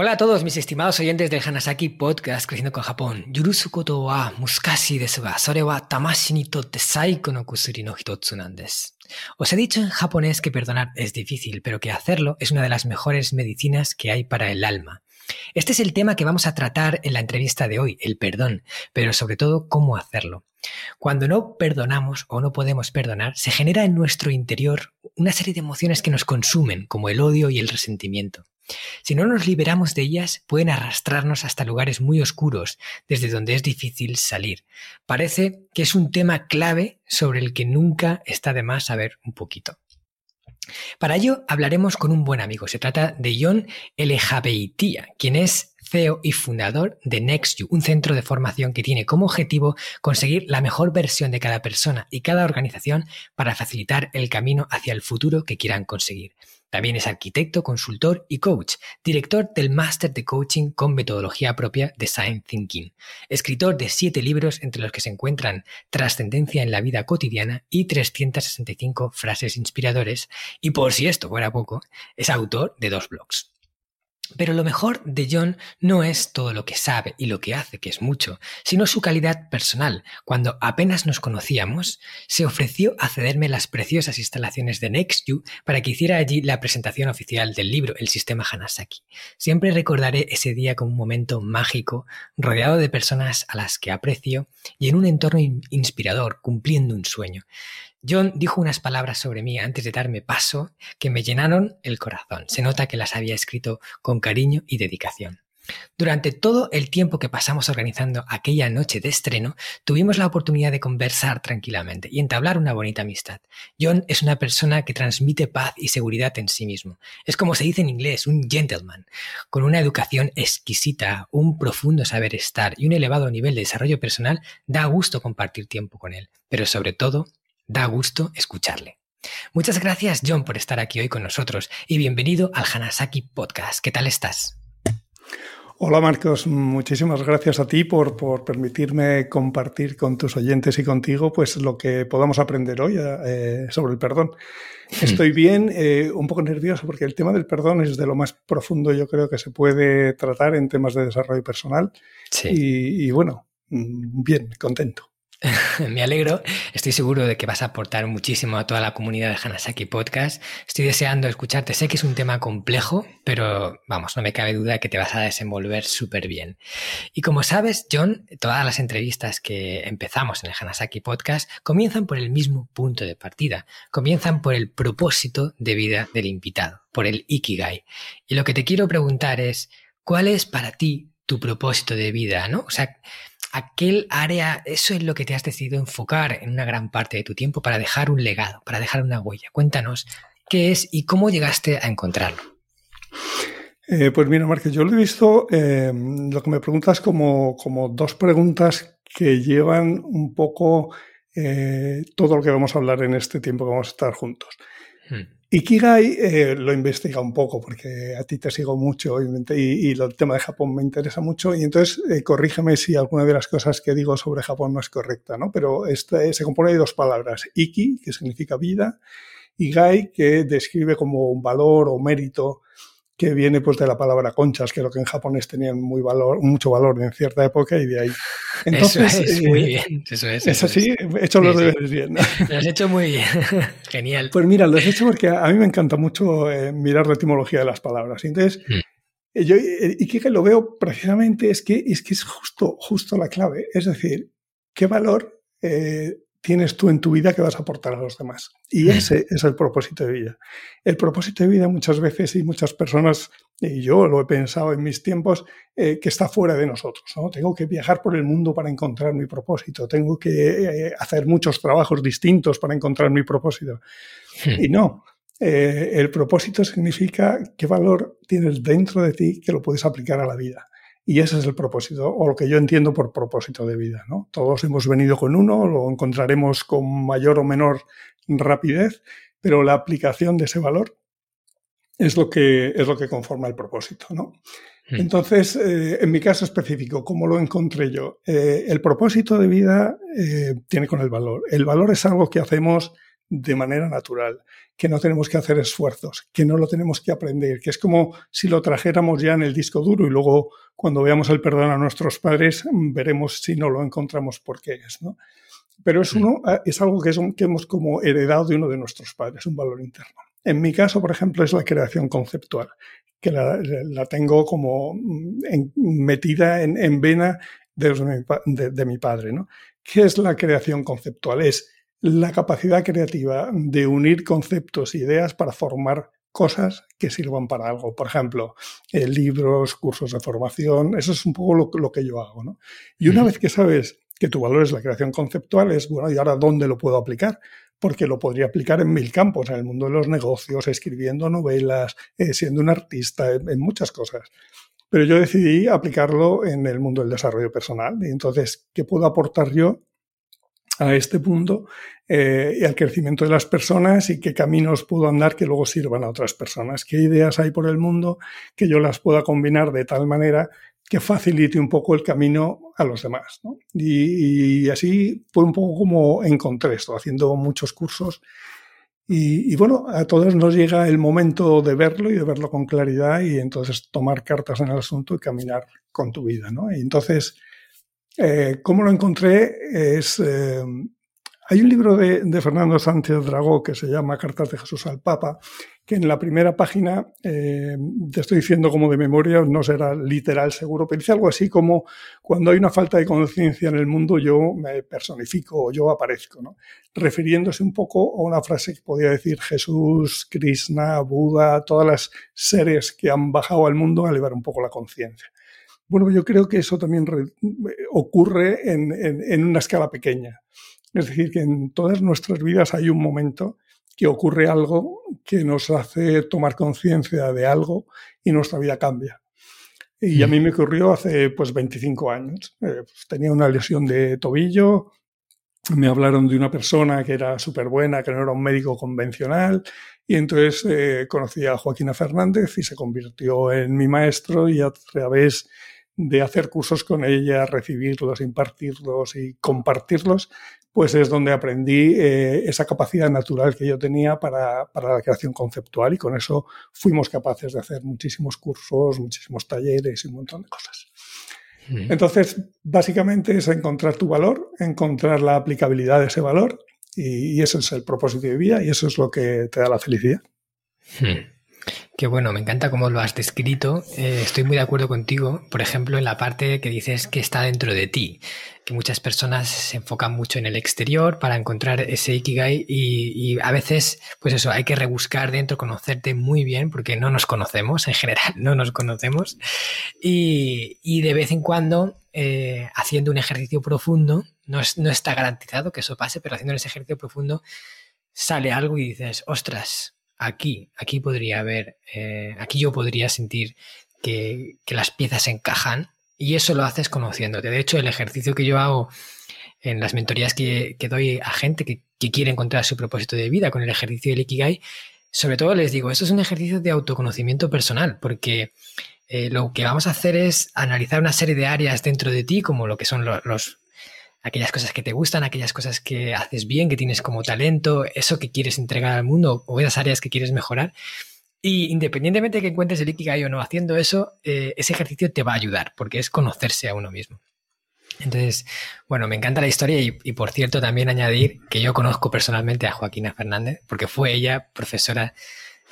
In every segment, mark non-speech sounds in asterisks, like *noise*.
Hola a todos mis estimados oyentes del Hanasaki Podcast Creciendo con Japón. Yurusu koto wa muskashi desu ga, sore wa tamashi ni totte saiko no kusuri no hitotsu nan. Os he dicho en japonés que perdonar es difícil, pero que hacerlo es una de las mejores medicinas que hay para el alma. Este es el tema que vamos a tratar en la entrevista de hoy, el perdón, pero sobre todo cómo hacerlo. Cuando no perdonamos o no podemos perdonar, se genera en nuestro interior una serie de emociones que nos consumen, como el odio y el resentimiento. Si no nos liberamos de ellas, pueden arrastrarnos hasta lugares muy oscuros, desde donde es difícil salir. Parece que es un tema clave sobre el que nunca está de más saber un poquito. Para ello hablaremos con un buen amigo. Se trata de John Elejabeitia, quien es CEO y fundador de NextU, un centro de formación que tiene como objetivo conseguir la mejor versión de cada persona y cada organización para facilitar el camino hacia el futuro que quieran conseguir. También es arquitecto, consultor y coach, director del máster de coaching con metodología propia Design Thinking, escritor de siete libros entre los que se encuentran Trascendencia en la vida cotidiana y 365 frases inspiradores, y por si esto fuera poco, es autor de dos blogs. Pero lo mejor de John no es todo lo que sabe y lo que hace, que es mucho, sino su calidad personal. Cuando apenas nos conocíamos, se ofreció a cederme las preciosas instalaciones de NextU para que hiciera allí la presentación oficial del libro El sistema Hanasaki. Siempre recordaré ese día como un momento mágico, rodeado de personas a las que aprecio y en un entorno inspirador, cumpliendo un sueño. John dijo unas palabras sobre mí antes de darme paso que me llenaron el corazón. Se nota que las había escrito con cariño y dedicación. Durante todo el tiempo que pasamos organizando aquella noche de estreno, tuvimos la oportunidad de conversar tranquilamente y entablar una bonita amistad. John es una persona que transmite paz y seguridad en sí mismo. Es como se dice en inglés, un gentleman, con una educación exquisita, un profundo saber estar y un elevado nivel de desarrollo personal. Da gusto compartir tiempo con él, pero sobre todo Da gusto escucharle. Muchas gracias John por estar aquí hoy con nosotros y bienvenido al Hanasaki Podcast. ¿Qué tal estás? Hola Marcos, muchísimas gracias a ti por, por, permitirme compartir con tus oyentes y contigo pues lo que podamos aprender hoy eh, sobre el perdón. *laughs* Estoy bien, eh, un poco nervioso porque el tema del perdón es de lo más profundo yo creo que se puede tratar en temas de desarrollo personal. Sí. y bueno, mm, bien, contento. *laughs* Me alegro, estoy seguro de que vas a aportar muchísimo a toda la comunidad de Hanasaki Podcast. Estoy deseando escucharte. Sé que es un tema complejo, pero vamos, no me cabe duda que te vas a desenvolver súper bien. Y como sabes, John, todas las entrevistas que empezamos en el Hanasaki Podcast comienzan por el mismo punto de partida. Comienzan por el propósito de vida del invitado, por el Ikigai. Y lo que te quiero preguntar es, ¿cuál es para ti tu propósito de vida? ¿no? O sea, aquel área, eso es lo que te has decidido enfocar en una gran parte de tu tiempo para dejar un legado, para dejar una huella. Cuéntanos qué es y cómo llegaste a encontrarlo. Eh, pues mira, Márquez, yo lo he visto, eh, lo que me preguntas como, como, dos preguntas que llevan un poco eh, todo lo que vamos a hablar en este tiempo que vamos a estar juntos. Hmm. Ikigai eh, lo investiga un poco porque a ti te sigo mucho y el tema de Japón me interesa mucho y entonces eh, corrígeme si alguna de las cosas que digo sobre Japón no es correcta, ¿no? Pero este, se compone de dos palabras, Iki, que significa vida, y Gai, que describe como un valor o mérito que viene pues de la palabra conchas, que lo que en japonés tenían muy valor, mucho valor en cierta época y de ahí. *laughs* Entonces, eso es, muy eh, bien, eso es. Es así, he hecho los deberes bien. Lo has hecho muy bien, *laughs* genial. Pues mira, lo he hecho porque a mí me encanta mucho eh, mirar la etimología de las palabras. Entonces, mm. Eh, yo, y que lo veo precisamente es que es, que es justo, justo la clave. Es decir, ¿qué valor tienes tú en tu vida que vas a aportar a los demás. Y ese es el propósito de vida. El propósito de vida muchas veces y muchas personas, y yo lo he pensado en mis tiempos, eh, que está fuera de nosotros. ¿no? Tengo que viajar por el mundo para encontrar mi propósito. Tengo que eh, hacer muchos trabajos distintos para encontrar mi propósito. Y no. Eh, el propósito significa qué valor tienes dentro de ti que lo puedes aplicar a la vida. Y ese es el propósito, o lo que yo entiendo por propósito de vida. ¿no? Todos hemos venido con uno, lo encontraremos con mayor o menor rapidez, pero la aplicación de ese valor es lo que, es lo que conforma el propósito. ¿no? Hmm. Entonces, eh, en mi caso específico, ¿cómo lo encontré yo? Eh, el propósito de vida eh, tiene con el valor. El valor es algo que hacemos de manera natural, que no tenemos que hacer esfuerzos, que no lo tenemos que aprender, que es como si lo trajéramos ya en el disco duro y luego cuando veamos el perdón a nuestros padres veremos si no lo encontramos por qué es, ¿no? Pero es, uno, ah, es algo que, es que hemos como heredado de uno de nuestros padres, un valor interno. En mi caso, por ejemplo, es la creación conceptual, que la, tengo como mm, metida en, vena de, de, de mi padre, ¿no? ¿Qué es la creación conceptual? Es la capacidad creativa de unir conceptos e ideas para formar cosas que sirvan para algo. Por ejemplo, eh, libros, cursos de formación, eso es un poco lo, que yo hago. ¿no? Y una vez que sabes que tu valor es la creación conceptual, es, bueno, ¿y ahora dónde lo puedo aplicar? Porque lo podría aplicar en mil campos, en el mundo de los negocios, escribiendo novelas, eh, siendo un artista, en muchas cosas. Pero yo decidí aplicarlo en el mundo del desarrollo personal. Y entonces, ¿qué puedo aportar yo a este punto eh, y al crecimiento de las personas y qué caminos puedo andar que luego sirvan a otras personas, qué ideas hay por el mundo que yo las pueda combinar de tal manera que facilite un poco el camino a los demás. Y, así fue un poco como encontré esto, haciendo muchos cursos. Y, bueno, a todos nos llega el momento de verlo y de verlo con claridad y entonces tomar cartas en el asunto y caminar con tu vida. ¿no? Entonces, eh, ¿Cómo lo encontré? Es, eh, hay un libro de, Fernando Sánchez Dragó que se llama Cartas de Jesús al Papa, que en la primera página, eh, te estoy diciendo como de memoria, no será literal seguro, pero dice algo así como cuando hay una falta de conciencia en el mundo yo me personifico o yo aparezco, ¿no? refiriéndose un poco a una frase que podía decir Jesús, Krishna, Buda, todas las seres que han bajado al mundo a elevar un poco la conciencia. Bueno, yo creo que eso también ocurre en, una escala pequeña. Es decir, que en todas nuestras vidas hay un momento que ocurre algo que nos hace tomar conciencia de algo y nuestra vida cambia. Y a mí me ocurrió hace pues 25 años. Eh, pues, tenía una lesión de tobillo, me hablaron de una persona que era súper buena, que no era un médico convencional, y entonces eh, conocí a Joaquina Fernández y se convirtió en mi maestro y a través de hacer cursos con ella, recibirlos, impartirlos y compartirlos, pues es donde aprendí eh, esa capacidad natural que yo tenía para, la creación conceptual y con eso fuimos capaces de hacer muchísimos cursos, muchísimos talleres y un montón de cosas. Entonces, básicamente es encontrar tu valor, encontrar la aplicabilidad de ese valor y, ese es el propósito de vida y eso es lo que te da la felicidad. Qué bueno, me encanta cómo lo has descrito. Eh, estoy muy de acuerdo contigo, por ejemplo, en la parte que dices que está dentro de ti, que muchas personas se enfocan mucho en el exterior para encontrar ese ikigai y, a veces, pues eso, hay que rebuscar dentro, conocerte muy bien, porque no nos conocemos, en general no nos conocemos, y, de vez en cuando, eh, haciendo un ejercicio profundo, no, no está garantizado que eso pase, pero haciendo ese ejercicio profundo, sale algo y dices, ostras, aquí, aquí podría haber, eh, aquí yo podría sentir que, las piezas encajan y eso lo haces conociéndote. De hecho, el ejercicio que yo hago en las mentorías que, doy a gente que, quiere encontrar su propósito de vida con el ejercicio del Ikigai, sobre todo les digo, esto es un ejercicio de autoconocimiento personal, porque eh, lo que vamos a hacer es analizar una serie de áreas dentro de ti, como lo que son los, aquellas cosas que te gustan, aquellas cosas que haces bien, que tienes como talento, eso que quieres entregar al mundo o esas áreas que quieres mejorar. Y independientemente de que encuentres el Ikigai o no haciendo eso, eh, ese ejercicio te va a ayudar porque es conocerse a uno mismo. Entonces, bueno, me encanta la historia y, por cierto también añadir que yo conozco personalmente a Joaquina Fernández porque fue ella profesora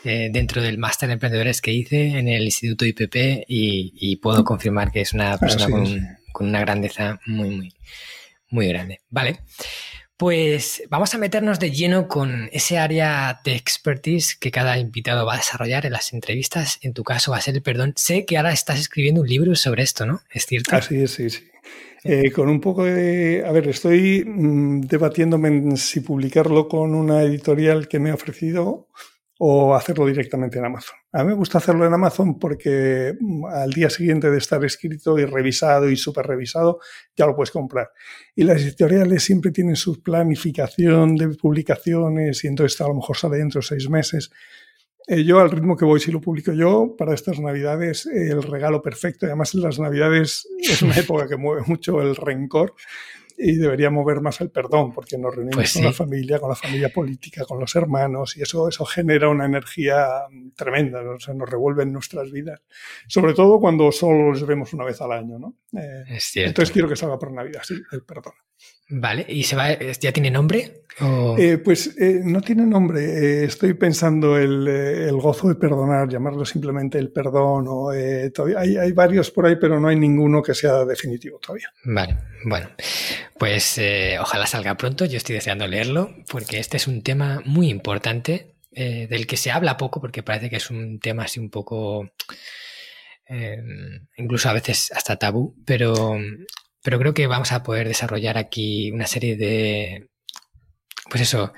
eh, dentro del máster de emprendedores que hice en el Instituto IPP y, puedo confirmar que es una persona con, con, una grandeza muy, muy, muy grande. Vale. Pues vamos a meternos de lleno con ese área de expertise que cada invitado va a desarrollar en las entrevistas. En tu caso va a ser el perdón. Sé que ahora estás escribiendo un libro sobre esto, ¿no? ¿Es cierto? Así es, sí, sí. Eh, con un poco de... A ver, estoy mm, debatiéndome en si publicarlo con una editorial que me ha ofrecido o hacerlo directamente en Amazon. A mí me gusta hacerlo en Amazon porque mm, al día siguiente de estar escrito y revisado y súper revisado, ya lo puedes comprar. Y las editoriales siempre tienen su planificación de publicaciones y entonces a lo mejor sale dentro de seis meses. Eh, yo al ritmo que voy, si lo publico yo, para estas navidades, el regalo perfecto. Y además en las navidades es una *laughs* época que mueve mucho el rencor y debería mover más el perdón, porque nos reunimos pues con la familia, con la familia política, con los hermanos, y eso, eso genera una energía tremenda, ¿no? nos revuelve en nuestras vidas, sobre todo cuando solo los vemos una vez al año. ¿no? Eh, es cierto. Entonces quiero que salga por Navidad, sí, el perdón. Vale, ¿y se va, ya tiene nombre? Eh, pues eh, no tiene nombre. estoy pensando el, el, gozo de perdonar, llamarlo simplemente el perdón. O, todavía hay, hay, varios por ahí, pero no hay ninguno que sea definitivo todavía. Vale, bueno. Pues eh, ojalá salga pronto, yo estoy deseando leerlo, porque este es un tema muy importante, eh, del que se habla poco, porque parece que es un tema así un poco, eh, incluso a veces hasta tabú, pero, pero creo que vamos a poder desarrollar aquí una serie de, pues eso,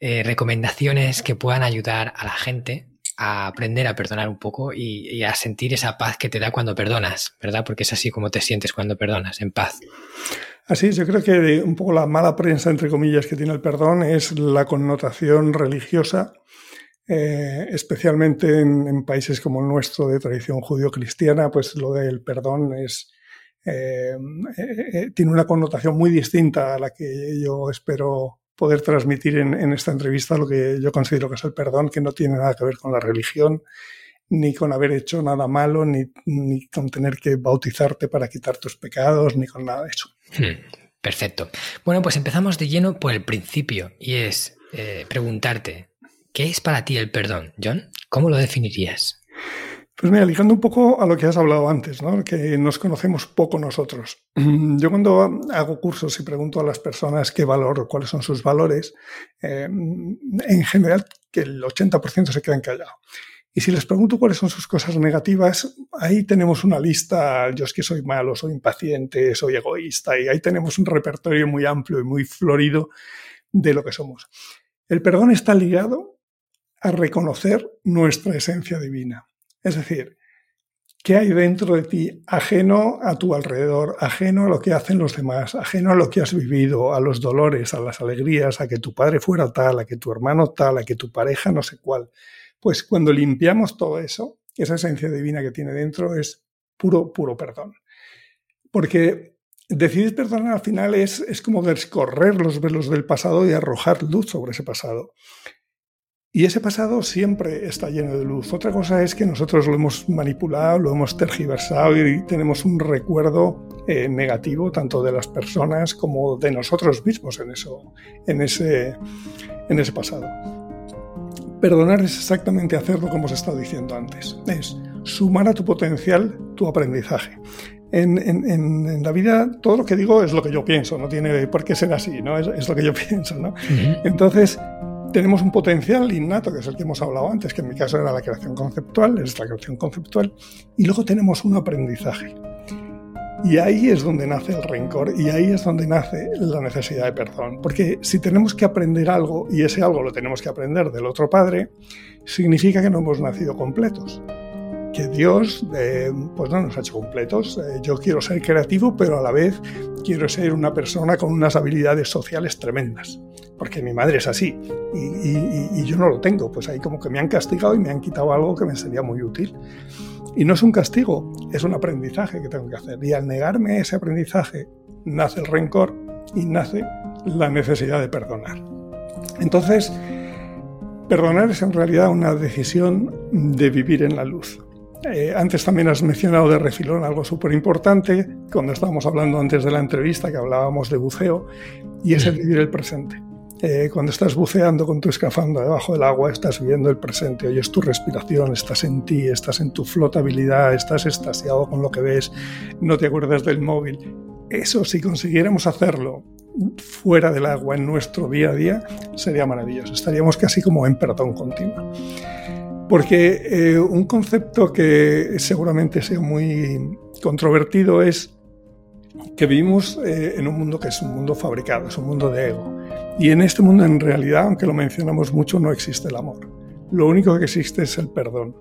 recomendaciones que puedan ayudar a la gente a aprender a perdonar un poco y, y, a sentir esa paz que te da cuando perdonas, ¿verdad? Porque es así como te sientes cuando perdonas, en paz. Así, yo creo que un poco la mala prensa, entre comillas, que tiene el perdón es la connotación religiosa, eh, especialmente en, países como el nuestro de tradición judío-cristiana, pues lo del perdón es, eh, eh, tiene una connotación muy distinta a la que yo espero poder transmitir en, esta entrevista, lo que yo considero que es el perdón, que no tiene nada que ver con la religión, ni con haber hecho nada malo, ni, con tener que bautizarte para quitar tus pecados, ni con nada de eso. Hmm, perfecto. Bueno, pues empezamos de lleno por el principio y es eh, preguntarte, ¿qué es para ti el perdón, John? ¿Cómo lo definirías? Pues mira, ligando un poco a lo que has hablado antes, ¿no? que nos conocemos poco nosotros. Yo cuando hago cursos y pregunto a las personas qué valor, cuáles son sus valores, eh, en general que el 80% se quedan callados. Y si les pregunto cuáles son sus cosas negativas, ahí tenemos una lista, yo es que soy malo, soy impaciente, soy egoísta, y ahí tenemos un repertorio muy amplio y muy florido de lo que somos. El perdón está ligado a reconocer nuestra esencia divina. Es decir, ¿qué hay dentro de ti ajeno a tu alrededor, ajeno a lo que hacen los demás, ajeno a lo que has vivido, a los dolores, a las alegrías, a que tu padre fuera tal, a que tu hermano tal, a que tu pareja no sé cuál? Pues cuando limpiamos todo eso, esa esencia divina que tiene dentro es puro, puro perdón. Porque decidir perdonar al final es, es como descorrer los velos del pasado y arrojar luz sobre ese pasado. Y ese pasado siempre está lleno de luz. Otra cosa es que nosotros lo hemos manipulado, lo hemos tergiversado y tenemos un recuerdo eh, negativo tanto de las personas como de nosotros mismos en, eso, en, ese, en ese pasado. Perdonar es exactamente hacer lo que hemos estado diciendo antes. Es sumar a tu potencial tu aprendizaje. En, en, la vida todo lo que digo es lo que yo pienso, no tiene por qué ser así, ¿no? Es, lo que yo *laughs* pienso, ¿no? Entonces, tenemos un potencial innato, que es el que hemos hablado antes, que en mi caso era la creación conceptual, es la creación conceptual, y luego tenemos un aprendizaje. Y ahí es donde nace el rencor y ahí es donde nace la necesidad de perdón. Porque si tenemos que aprender algo y ese algo lo tenemos que aprender del otro padre, significa que no hemos nacido completos. Que Dios eh, pues no nos ha hecho completos. Eh, yo quiero ser creativo, pero a la vez quiero ser una persona con unas habilidades sociales tremendas. Porque mi madre es así y, y yo no lo tengo. Pues ahí como que me han castigado y me han quitado algo que me sería muy útil. Y no es un castigo, es un aprendizaje que tengo que hacer. Y al negarme ese aprendizaje, nace el rencor y nace la necesidad de perdonar. Entonces, perdonar es en realidad una decisión de vivir en la luz. Eh, antes también has mencionado de refilón algo súper importante, cuando estábamos hablando antes de la entrevista, que hablábamos de buceo, y es el vivir el presente. Eh, cuando estás buceando con tu escafandra debajo del agua, estás viendo el presente, oyes tu respiración, estás en ti, estás en tu flotabilidad, estás extasiado con lo que ves, no te acuerdas del móvil. Eso, si consiguiéramos hacerlo fuera del agua en nuestro día a día, sería maravilloso. Estaríamos casi como en perdón continuo. Porque eh, un concepto que seguramente sea muy controvertido es que vivimos eh, en un mundo que es un mundo fabricado, es un mundo de ego. Y en este mundo, en realidad, aunque lo mencionamos mucho, no existe el amor. Lo único que existe es el perdón.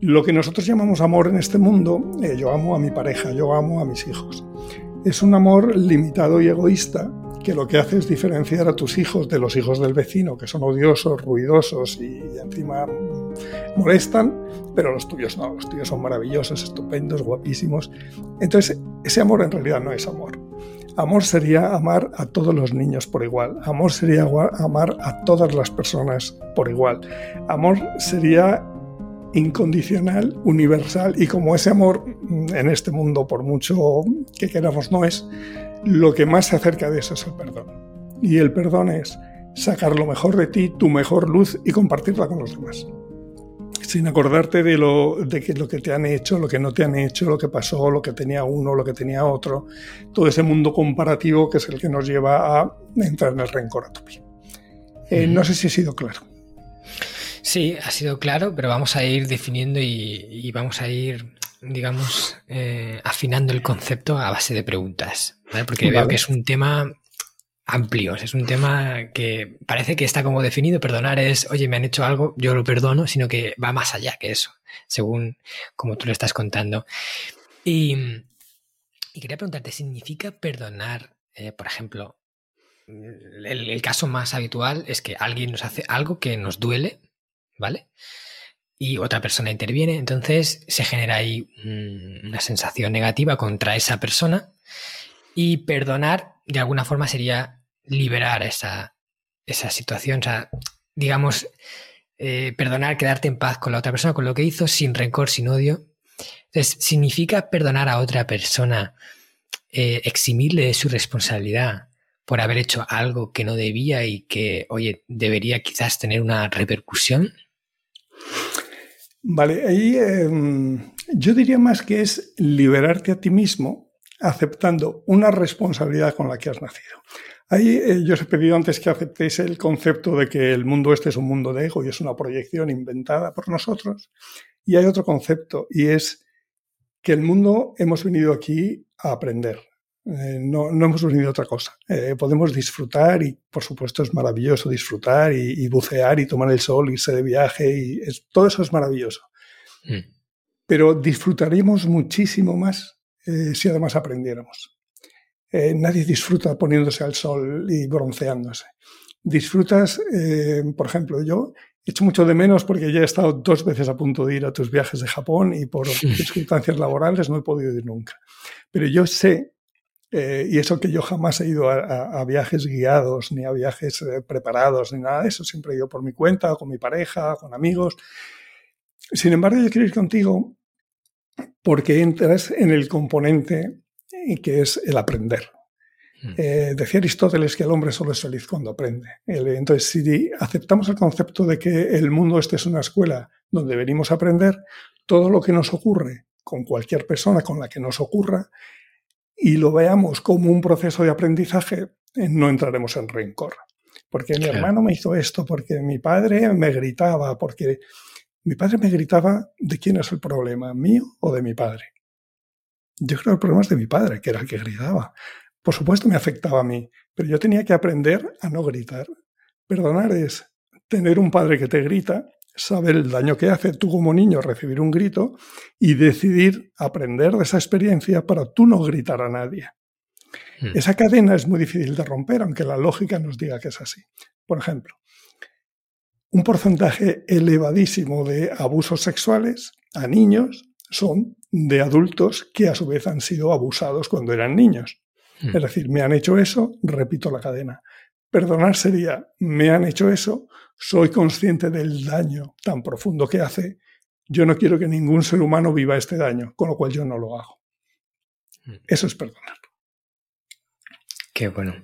Lo que nosotros llamamos amor en este mundo, eh, yo amo a mi pareja, yo amo a mis hijos, es un amor limitado y egoísta que lo que hace es diferenciar a tus hijos de los hijos del vecino, que son odiosos, ruidosos y encima molestan, pero los tuyos no, los tuyos son maravillosos, estupendos, guapísimos. Entonces, ese amor en realidad no es amor. Amor sería amar a todos los niños por igual. Amor sería amar a todas las personas por igual. Amor sería incondicional, universal y como ese amor en este mundo, por mucho que queramos, no es, lo que más se acerca de eso es el perdón. Y el perdón es sacar lo mejor de ti, tu mejor luz y compartirla con los demás. Sin acordarte de lo, de que, lo que te han hecho, lo que no te han hecho, lo que pasó, lo que tenía uno, lo que tenía otro. Todo ese mundo comparativo que es el que nos lleva a entrar en el rencor a tu eh, no sé si he sido claro. Sí, ha sido claro, pero vamos a ir definiendo y, vamos a ir, digamos, eh, afinando el concepto a base de preguntas, porque veo que es un tema amplio, es un tema que parece que está como definido, perdonar es, oye, me han hecho algo, yo lo perdono, sino que va más allá que eso, según como tú lo estás contando. Y, quería preguntarte, ¿significa perdonar, eh, por ejemplo, el, caso más habitual es que alguien nos hace algo que nos duele, ¿vale? Y otra persona interviene, entonces se genera ahí una sensación negativa contra esa persona y perdonar de alguna forma sería liberar esa, esa situación, o sea, digamos, eh, perdonar, quedarte en paz con la otra persona, con lo que hizo, sin rencor, sin odio. Entonces, ¿significa perdonar a otra persona, eh, eximirle de su responsabilidad por haber hecho algo que no debía y que, oye, debería quizás tener una repercusión? Vale, ahí em, yo diría más que es liberarte a ti mismo aceptando una responsabilidad con la que has nacido. Ahí eh, yo os he pedido antes que aceptéis el concepto de que el mundo este es un mundo de ego y es una proyección inventada por nosotros. Y hay otro concepto y es que el mundo hemos venido aquí a aprender, eh, no, hemos venido a otra cosa. Eh, podemos disfrutar y, por supuesto, es maravilloso disfrutar y, bucear y tomar el sol, irse de viaje y todo eso es maravilloso. Mm. Pero disfrutaríamos muchísimo más eh, si además aprendiéramos. nadie disfruta poniéndose al sol y bronceándose. Disfrutas, por ejemplo, yo echo mucho de menos porque ya he estado dos veces a punto de ir a tus viajes de Japón y por *laughs* circunstancias laborales no he podido ir nunca. Pero yo sé eh, y eso que yo jamás he ido a, viajes guiados, ni a viajes eh, preparados, ni nada de eso. Siempre he ido por mi cuenta, con mi pareja, con amigos. Sin embargo, yo quiero ir contigo porque entras en el componente que es el aprender. Hmm. Eh, decía Aristóteles que el hombre solo es feliz cuando aprende. Entonces, si aceptamos el concepto de que el mundo este es una escuela donde venimos a aprender, todo lo que nos ocurre con cualquier persona con la que nos ocurra y lo veamos como un proceso de aprendizaje, eh, no entraremos en rencor. Porque mi hermano me hizo esto, porque mi padre me gritaba, porque mi padre me gritaba de quién es el problema, mío o de mi padre. Yo creo que el problema es de mi padre, que era el que gritaba. Por supuesto me afectaba a mí, pero yo tenía que aprender a no gritar. Perdonar es tener un padre que te grita saber el daño que hace tú como niño recibir un grito y decidir aprender de esa experiencia para tú no gritar a nadie. Hmm. Esa cadena es muy difícil de romper, aunque la lógica nos diga que es así. Por ejemplo, un porcentaje elevadísimo de abusos sexuales a niños son de adultos que a su vez han sido abusados cuando eran niños. Hmm. Es decir, me han hecho eso, repito la cadena. Perdonar sería, me han hecho eso, soy consciente del daño tan profundo que hace, yo no quiero que ningún ser humano viva este daño, con lo cual yo no lo hago. Mm. Eso es perdonar. Qué bueno.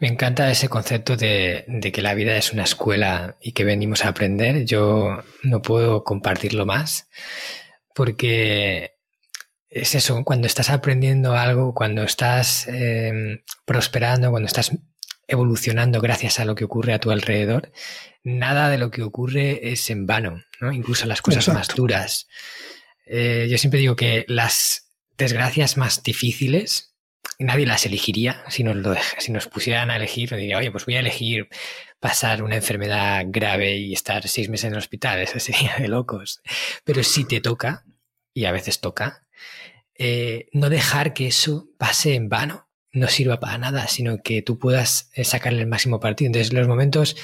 Me encanta ese concepto de, que la vida es una escuela y que venimos a aprender. Yo no puedo compartirlo más porque es eso, cuando estás aprendiendo algo, cuando estás em, prosperando, cuando estás evolucionando gracias a lo que ocurre a tu alrededor, nada de lo que ocurre es en vano, ¿no? Incluso las cosas más duras. Eh, yo siempre digo que las desgracias más difíciles, nadie las elegiría si nos, lo, si nos pusieran a elegir, diría, oye, pues voy a elegir pasar una enfermedad grave y estar seis meses en el hospital, *laughs* eso sería de locos. Pero si te toca, y a veces toca, eh, no dejar que eso pase en vano, no sirva para nada, sino que tú puedas eh, sacarle el máximo partido. Entonces, los momentos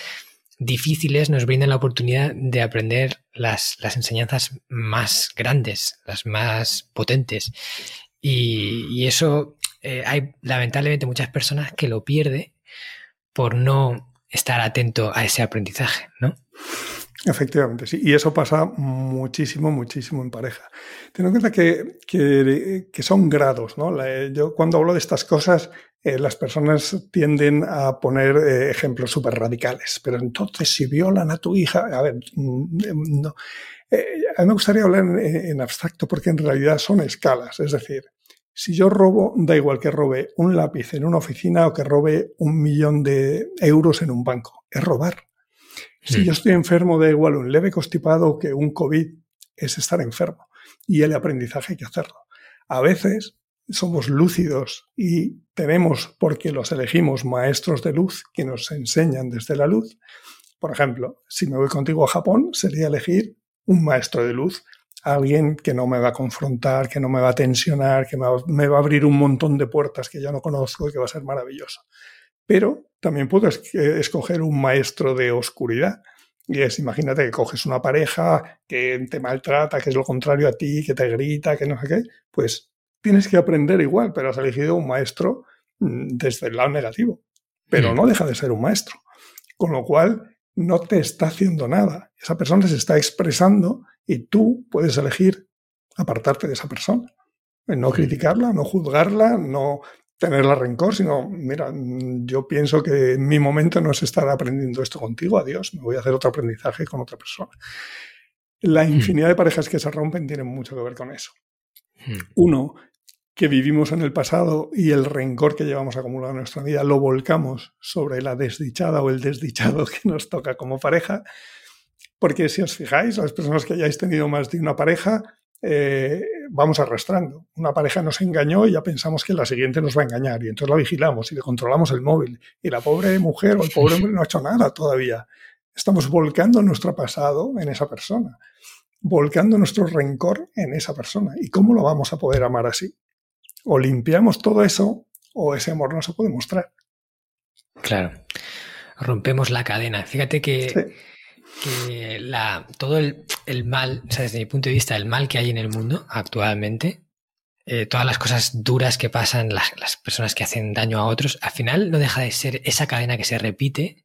difíciles nos brindan la oportunidad de aprender las, las enseñanzas más grandes, las más potentes. Y, eso eh, hay lamentablemente muchas personas que lo pierden por no estar atento a ese aprendizaje, ¿no? Efectivamente, sí. Y eso pasa muchísimo, muchísimo en pareja. Ten en cuenta que, que, son grados, ¿no? Yo cuando hablo de estas cosas, eh, las personas tienden a poner eh, ejemplos súper radicales. Pero entonces, si violan a tu hija, a ver, mm, no. Eh, a mí me gustaría hablar en abstracto porque en realidad son escalas. Es decir, si yo robo, da igual que robe un lápiz en una oficina o que robe un millón de euros en un banco. Es robar. Si yo estoy enfermo, da igual un leve constipado que un COVID, es estar enfermo. Y el aprendizaje hay que hacerlo. A veces somos lúcidos y tenemos, porque los elegimos, maestros de luz que nos enseñan desde la luz. Por ejemplo, si me voy contigo a Japón, sería elegir un maestro de luz, alguien que no me va a confrontar, que no me va a tensionar, que me va a abrir un montón de puertas que yo no conozco y que va a ser maravilloso. Pero también puedes escoger un maestro de oscuridad. Y es, imagínate que coges una pareja que te maltrata, que es lo contrario a ti, que te grita, que no sé qué, pues tienes que aprender igual, pero has elegido un maestro mm, desde el lado negativo. Pero mm. no deja de ser un maestro. Con lo cual, no te está haciendo nada. Esa persona se está expresando y tú puedes elegir apartarte de esa persona. No mm. criticarla, no juzgarla, no tenerla rencor, sino, mira, yo pienso que en mi momento no es estar aprendiendo esto contigo, adiós, me voy a hacer otro aprendizaje con otra persona. La hmm. infinidad de parejas que se rompen tienen mucho que ver con eso. Hmm. Uno, que vivimos en el pasado y el rencor que llevamos acumulado en nuestra vida lo volcamos sobre la desdichada o el desdichado *laughs* que nos toca como pareja. Porque si os fijáis, las personas que hayáis tenido más de una pareja, eh, vamos arrastrando. Una pareja nos engañó y ya pensamos que la siguiente nos va a engañar y entonces la vigilamos y le controlamos el móvil. Y la pobre mujer o el pobre hombre no ha hecho nada todavía. Estamos volcando nuestro pasado en esa persona, volcando nuestro rencor en esa persona. ¿Y cómo lo vamos a poder amar así? O limpiamos todo eso o ese amor no se puede mostrar. Claro. Rompemos la cadena. Fíjate que que la, todo el, el, mal, o sea, desde mi punto de vista, el mal que hay en el mundo actualmente, eh, todas las cosas duras que pasan, las, las, personas que hacen daño a otros, al final no deja de ser esa cadena que se repite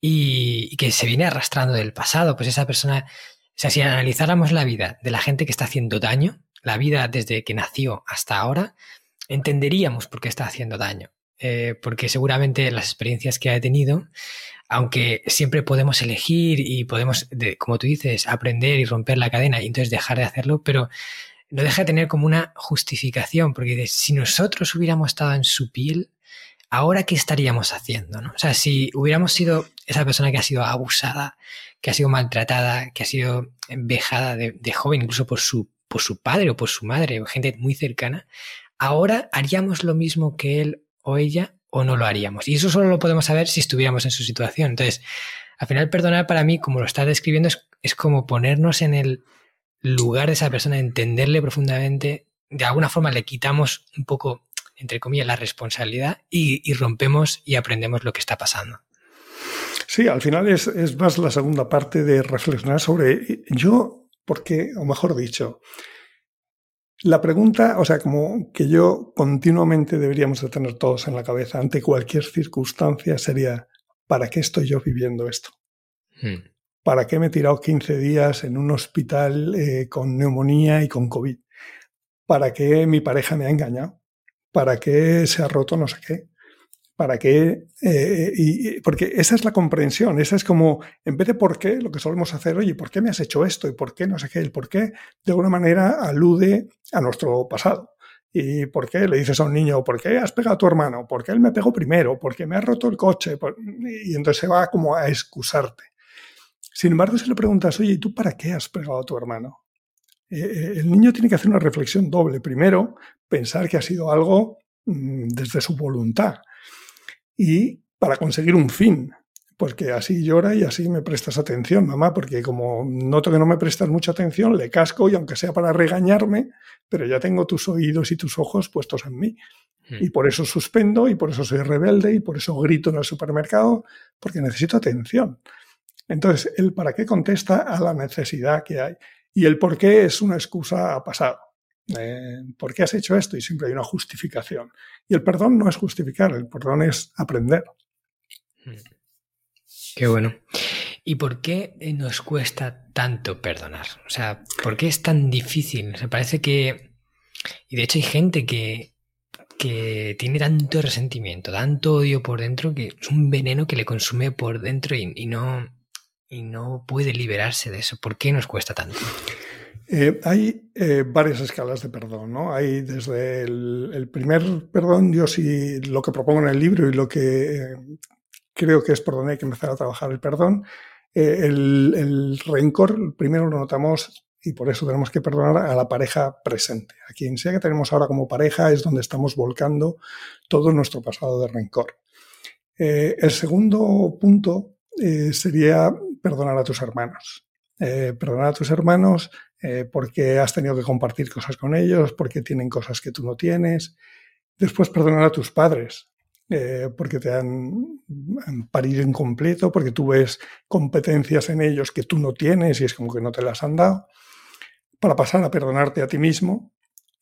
y, que se viene arrastrando del pasado. Pues esa persona, o sea, si analizáramos la vida de la gente que está haciendo daño, la vida desde que nació hasta ahora, entenderíamos por qué está haciendo daño. Eh, porque seguramente las experiencias que ha tenido aunque siempre podemos elegir y podemos, como tú dices, aprender y romper la cadena y entonces dejar de hacerlo, pero no deja de tener como una justificación, porque si nosotros hubiéramos estado en su piel, ahora qué estaríamos haciendo, ¿no? O sea, si hubiéramos sido esa persona que ha sido abusada, que ha sido maltratada, que ha sido vejada de, de joven, incluso por su, por su padre o por su madre, o gente muy cercana, ahora haríamos lo mismo que él o ella o no lo haríamos. Y eso solo lo podemos saber si estuviéramos en su situación. Entonces, al final, perdonar para mí, como lo estás describiendo, es, como ponernos en el lugar de esa persona, entenderle profundamente. De alguna forma le quitamos un poco, entre comillas, la responsabilidad y, rompemos y aprendemos lo que está pasando. Sí, al final es, es, más la segunda parte de reflexionar sobre yo, porque, o mejor dicho, la pregunta, o sea, como que yo continuamente deberíamos de tener todos en la cabeza ante cualquier circunstancia sería, ¿para qué estoy yo viviendo esto? Hmm. ¿Para qué me he tirado 15 días en un hospital eh, con neumonía y con COVID? ¿Para qué mi pareja me ha engañado? ¿Para qué se ha roto no sé qué? ¿Para qué? Eh, y, porque esa es la comprensión, esa es como, en vez de por qué, lo que solemos hacer, oye, ¿por qué me has hecho esto? ¿Y por qué no sé qué? El por qué, de alguna manera, alude a nuestro pasado. ¿Y por qué le dices a un niño, por qué has pegado a tu hermano? ¿Por qué él me pegó primero? ¿Por qué me ha roto el coche? Y entonces se va como a excusarte. Sin embargo, si le preguntas, oye, ¿y tú para qué has pegado a tu hermano? Eh, eh, el niño tiene que hacer una reflexión doble. Primero, pensar que ha sido algo mm, desde su voluntad y para conseguir un fin. Pues que así llora y así me prestas atención, mamá, porque como noto que no me prestas mucha atención, le casco y aunque sea para regañarme, pero ya tengo tus oídos y tus ojos puestos en mí. Hmm. Y por eso suspendo y por eso soy rebelde y por eso grito en el supermercado, porque necesito atención. Entonces, el para qué contesta a la necesidad que hay. Y el por qué es una excusa a pasado. Eh, ¿Por qué has hecho esto? Y siempre hay una justificación. Y el perdón no es justificar, el perdón es aprender. Hmm. Qué bueno. ¿Y por qué nos cuesta tanto perdonar? O sea, ¿por qué es tan difícil? Se parece que... Y de hecho hay gente que, que tiene tanto resentimiento, tanto odio por dentro, que es un veneno que le consume por dentro y no, y no puede liberarse de eso. ¿Por qué nos cuesta tanto? Eh, hay eh, varias escalas de perdón, ¿no? Hay desde el, primer perdón, yo sí lo que propongo en el libro y lo que eh, creo que es por donde hay que empezar a trabajar el perdón. El, rencor, primero lo notamos y por eso tenemos que perdonar a la pareja presente. A quien sea que tenemos ahora como pareja es donde estamos volcando todo nuestro pasado de rencor. el segundo punto sería perdonar a tus hermanos. Perdonar a tus hermanos eh, porque has tenido que compartir cosas con ellos, porque tienen cosas que tú no tienes. Después perdonar a tus padres, eh, porque te han, parido incompleto, porque tú ves competencias en ellos que tú no tienes y es como que no te las han dado. Para pasar a perdonarte a ti mismo.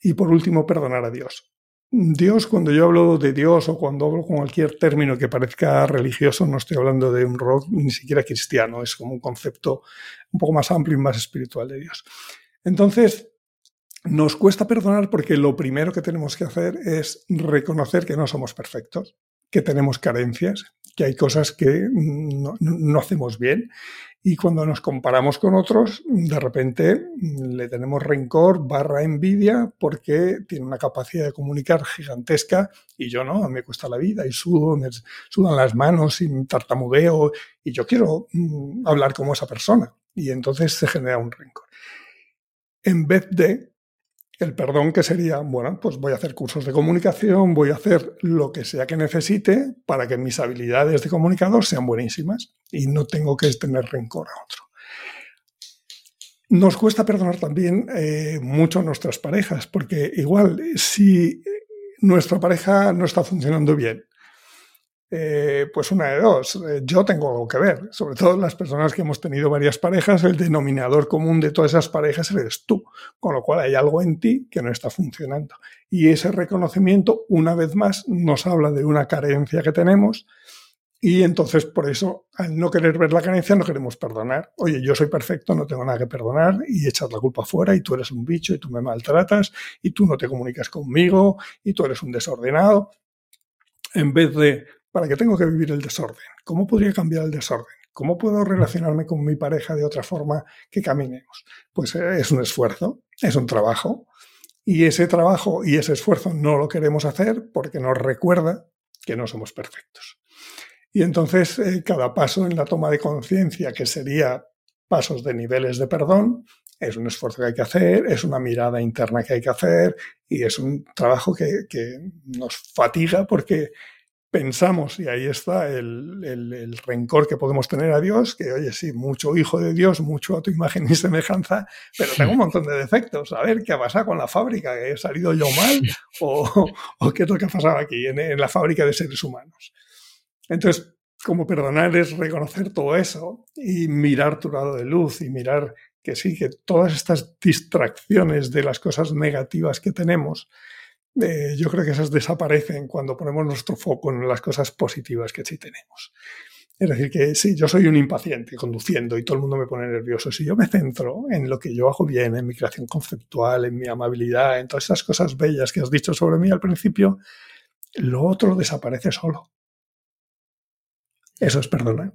Y por último, perdonar a Dios. Dios, cuando yo hablo de Dios o cuando hablo con cualquier término que parezca religioso, no estoy hablando de un rock ni siquiera cristiano, es como un concepto un poco más amplio y más espiritual de Dios. Entonces, nos cuesta perdonar porque lo primero que tenemos que hacer es reconocer que no somos perfectos, que tenemos carencias, que hay cosas que no, no hacemos bien y cuando nos comparamos con otros, de repente le tenemos rencor barra envidia porque tiene una capacidad de comunicar gigantesca y yo no, me cuesta la vida y sudo, me sudan las manos y tartamudeo y yo quiero mm, hablar como esa persona. Y entonces se genera un rencor. En vez de el perdón que sería, bueno, pues voy a hacer cursos de comunicación, voy a hacer lo que sea que necesite para que mis habilidades de comunicador sean buenísimas y no tengo que tener rencor a otro. Nos cuesta perdonar también eh, mucho a nuestras parejas, porque igual si nuestra pareja no está funcionando bien, eh, pues una de dos, eh, yo tengo algo que ver, sobre todo las personas que hemos tenido varias parejas, el denominador común de todas esas parejas eres tú, con lo cual hay algo en ti que no está funcionando. Y ese reconocimiento, una vez más, nos habla de una carencia que tenemos y entonces por eso, al no querer ver la carencia, no queremos perdonar. Oye, yo soy perfecto, no tengo nada que perdonar y echas la culpa fuera y tú eres un bicho y tú me maltratas y tú no te comunicas conmigo y tú eres un desordenado. En vez de ¿Para qué tengo que vivir el desorden? ¿Cómo podría cambiar el desorden? ¿Cómo puedo relacionarme con mi pareja de otra forma que caminemos? Pues eh, es un esfuerzo, es un trabajo. Y ese trabajo y ese esfuerzo no lo queremos hacer porque nos recuerda que no somos perfectos. Y entonces eh, cada paso en la toma de conciencia, que sería pasos de niveles de perdón, es un esfuerzo que hay que hacer, es una mirada interna que hay que hacer y es un trabajo que, que nos fatiga porque pensamos, y ahí está el, rencor que podemos tener a Dios, que oye, sí, mucho hijo de Dios, mucho a tu imagen y semejanza, pero tengo un montón de defectos. A ver qué ha pasado con la fábrica, he salido yo mal, o, qué es lo que ha pasado aquí en, en, la fábrica de seres humanos. Entonces, como perdonar es reconocer todo eso y mirar tu lado de luz y mirar que sí, que todas estas distracciones de las cosas negativas que tenemos, eh, yo creo que esas desaparecen cuando ponemos nuestro foco en las cosas positivas que sí tenemos. Es decir, que sí, yo soy un impaciente conduciendo y todo el mundo me pone nervioso. Si yo me centro en lo que yo hago bien, en mi creación conceptual, en mi amabilidad, en todas esas cosas bellas que has dicho sobre mí al principio, lo otro desaparece solo. Eso es perdonar.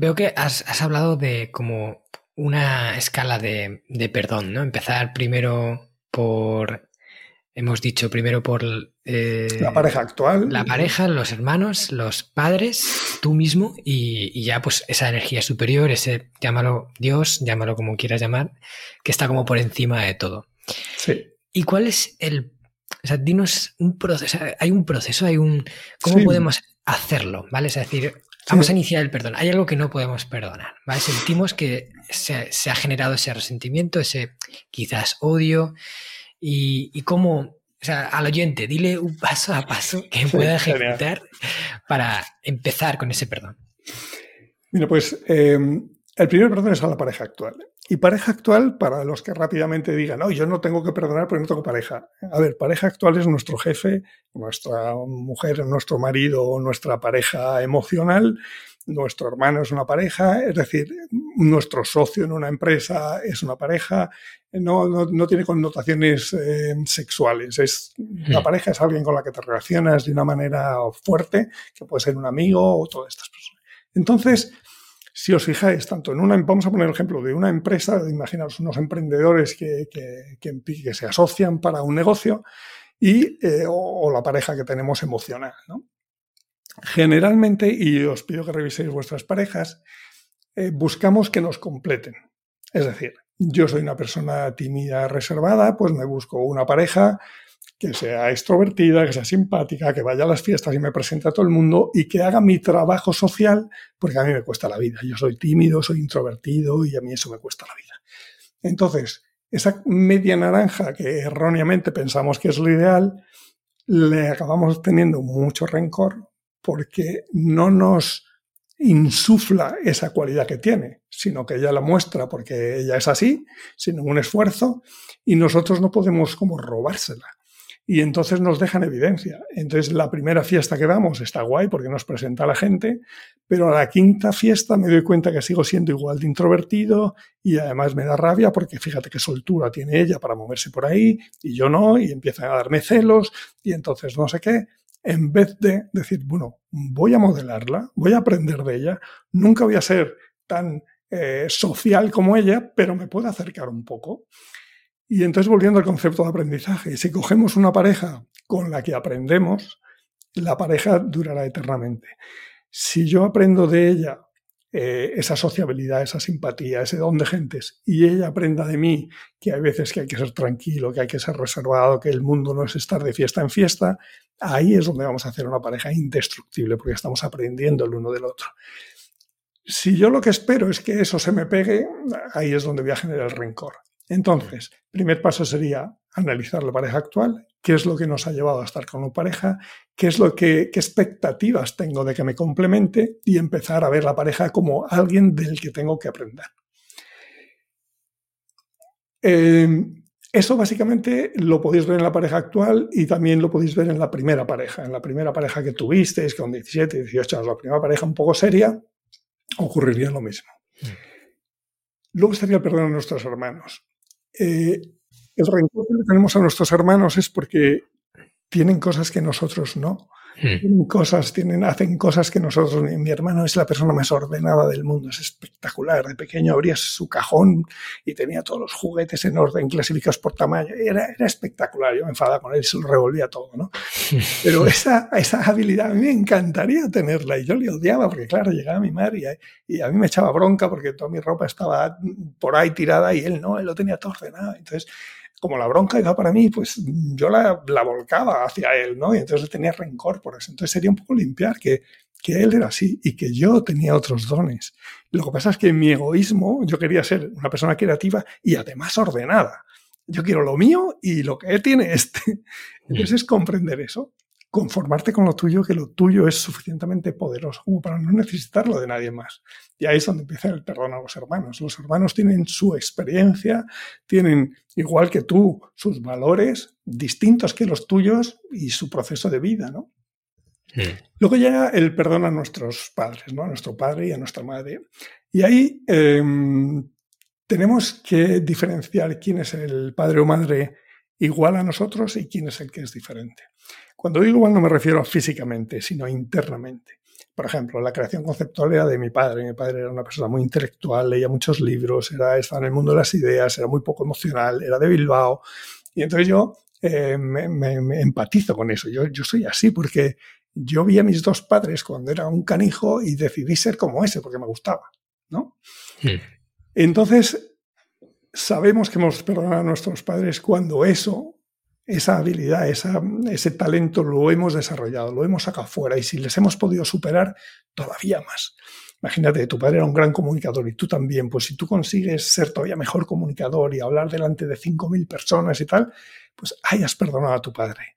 Veo que has, hablado de como una escala de, perdón, ¿no? Empezar primero por, hemos dicho primero por... Eh, la pareja actual. La pareja, los hermanos, los padres, tú mismo y, ya pues esa energía superior, ese, llámalo Dios, llámalo como quieras llamar, que está como por encima de todo. Sí. ¿Y cuál es el... O sea, dinos un proceso, hay un proceso, hay un... ¿Cómo podemos hacerlo? ¿Vale? Es decir, Vamos a iniciar el perdón. Hay algo que no podemos perdonar. ¿vale? Sentimos que se, ha generado ese resentimiento, ese quizás odio. Y, cómo, o sea, al oyente, dile un paso a paso *laughs* que pueda ejecutar para empezar con ese perdón. Mira, pues eh, el primer perdón es a la pareja actual. Y pareja actual, para los que rápidamente digan, no, yo no tengo que perdonar porque no tengo pareja. A ver, pareja actual es nuestro jefe, nuestra mujer, nuestro marido, nuestra pareja emocional, nuestro hermano es una pareja, es decir, nuestro socio en una empresa es una pareja, no, no, tiene connotaciones eh, sexuales. Es, La hmm. pareja es alguien con la que te relacionas de una manera fuerte, que puede ser un amigo o todas estas personas. Entonces, si os fijáis, tanto en una, vamos a poner el ejemplo de una empresa, imaginaos unos emprendedores que, que, se asocian para un negocio y, eh, o, la pareja que tenemos emocional. Generalmente, y os pido que reviséis vuestras parejas, eh, buscamos que nos completen. Es decir, yo soy una persona tímida, reservada, pues me busco una pareja que sea extrovertida, que sea simpática, que vaya a las fiestas y me presente a todo el mundo y que haga mi trabajo social, porque a mí me cuesta la vida. Yo soy tímido, soy introvertido y a mí eso me cuesta la vida. Entonces, esa media naranja que erróneamente pensamos que es lo ideal, le acabamos teniendo mucho rencor porque no nos insufla esa cualidad que tiene, sino que ella la muestra porque ella es así, sin ningún esfuerzo, y nosotros no podemos como robársela y entonces nos dejan evidencia. Entonces la primera fiesta que damos está guay porque nos presenta la gente, pero a la quinta fiesta me doy cuenta que sigo siendo igual de introvertido y además me da rabia porque fíjate qué soltura tiene ella para moverse por ahí y yo no, y empiezan a darme celos y entonces no sé qué. En vez de decir, bueno, voy a modelarla, voy a aprender de ella, nunca voy a ser tan eh, social como ella, pero me puedo acercar un poco. Y entonces volviendo al concepto de aprendizaje, si cogemos una pareja con la que aprendemos, la pareja durará eternamente. Si yo aprendo de ella eh, esa sociabilidad, esa simpatía, ese don de gentes, y ella aprenda de mí que hay veces que hay que ser tranquilo, que hay que ser reservado, que el mundo no es estar de fiesta en fiesta, ahí es donde vamos a hacer una pareja indestructible, porque estamos aprendiendo el uno del otro. Si yo lo que espero es que eso se me pegue, ahí es donde voy a generar el rencor. Entonces, primer paso sería analizar la pareja actual, qué es lo que nos ha llevado a estar con una pareja, qué es lo que, qué expectativas tengo de que me complemente y empezar a ver la pareja como alguien del que tengo que aprender. Em, eso básicamente lo podéis ver en la pareja actual y también lo podéis ver en la primera pareja. En la primera pareja que tuvisteis, con 17, 18 años, la primera pareja un poco seria, ocurriría lo mismo. Mm. Luego estaría el perdón a nuestros hermanos. Eh, el rencor que tenemos a nuestros hermanos es porque tienen cosas que nosotros no. Hmm. Tienen cosas, tienen, hacen cosas que nosotros. Mi hermano es la persona más ordenada del mundo, es espectacular. De pequeño abría su cajón y tenía todos los juguetes en orden, clasificados por tamaño. Era, era espectacular. Yo me enfadaba con él se lo revolvía todo, ¿no? *laughs* Pero esa, esa habilidad a mí me encantaría tenerla y yo le odiaba porque, claro, llegaba mi madre y, y a mí me echaba bronca porque toda mi ropa estaba por ahí tirada y él no, él lo tenía todo ordenado. Entonces, como la bronca iba para mí, pues yo la, la volcaba hacia él, ¿no? Y entonces tenía rencor por eso. Entonces sería un poco limpiar que, que él era así y que yo tenía otros dones. Lo que pasa es que en mi egoísmo yo quería ser una persona creativa y además ordenada. Yo quiero lo mío y lo que él tiene este. Entonces es comprender eso conformarte con lo tuyo, que lo tuyo es suficientemente poderoso como para no necesitarlo de nadie más. Y ahí es donde empieza el perdón a los hermanos. Los hermanos tienen su experiencia, tienen, igual que tú, sus valores distintos que los tuyos y su proceso de vida, ¿no? Luego llega el perdón a nuestros padres, ¿no? A nuestro padre y a nuestra madre. Y ahí em, tenemos que diferenciar quién es el padre o madre igual a nosotros y quién es el que es diferente. Cuando digo igual no me refiero a físicamente, sino internamente. Por ejemplo, la creación conceptual era de mi padre. Mi padre era una persona muy intelectual, leía muchos libros, era, estaba en el mundo de las ideas, era muy poco emocional, era de Bilbao. Y entonces yo eh, me, empatizo con eso. Yo, yo soy así porque yo vi a mis dos padres cuando era un canijo y decidí ser como ese porque me gustaba, ¿no? Entonces, sabemos que hemos perdonado a nuestros padres cuando eso esa habilidad, ese talento lo hemos desarrollado, lo hemos sacado fuera y si les hemos podido superar, todavía más. Imagínate, tu padre era un gran comunicador y tú también, pues si tú consigues ser todavía mejor comunicador y hablar delante de 5.000 personas y tal, pues hayas perdonado a tu padre.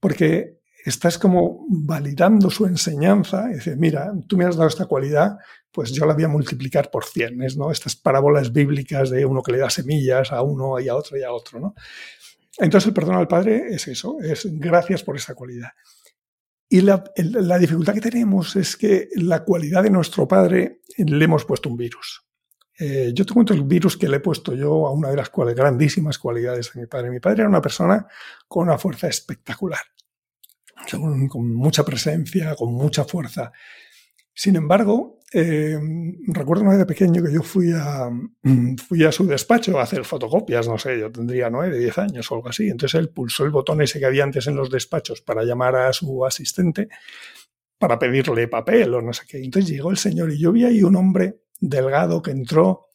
Porque estás como validando su enseñanza y dices, mira, tú me has dado esta cualidad, pues yo la voy a multiplicar por 100, ¿no? Estas parábolas bíblicas de uno que le da semillas a uno y a otro y a otro, ¿no? Entonces el perdón al Padre es eso, es gracias por esa cualidad. Y la, dificultad que tenemos es que la cualidad de nuestro Padre le hemos puesto un virus. Eh, yo te cuento el virus que le he puesto yo a una de las grandísimas cualidades de mi padre. Mi padre era una persona con una fuerza espectacular, con mucha presencia, con mucha fuerza. Sin embargo, eh, recuerdo vez de pequeño que yo fui a, fui a su despacho a hacer fotocopias, no sé, yo tendría nueve, diez años o algo así. Entonces él pulsó el botón ese que había antes en los despachos para llamar a su asistente para pedirle papel o no sé qué. Entonces llegó el señor y yo vi ahí un hombre delgado que entró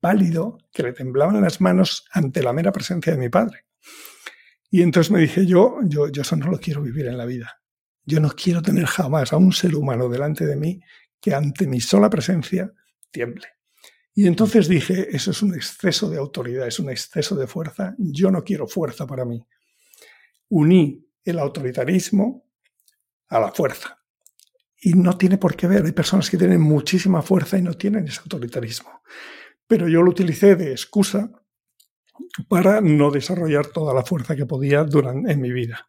pálido, que le temblaban las manos ante la mera presencia de mi padre. Y entonces me dije yo, yo, yo eso no lo quiero vivir en la vida. Yo no quiero tener jamás a un ser humano delante de mí que ante mi sola presencia tiemble. Y entonces dije, eso es un exceso de autoridad, es un exceso de fuerza. Yo no quiero fuerza para mí. Uní el autoritarismo a la fuerza. Y no tiene por qué ver. Hay personas que tienen muchísima fuerza y no tienen ese autoritarismo. Pero yo lo utilicé de excusa para no desarrollar toda la fuerza que podía durante, en mi vida.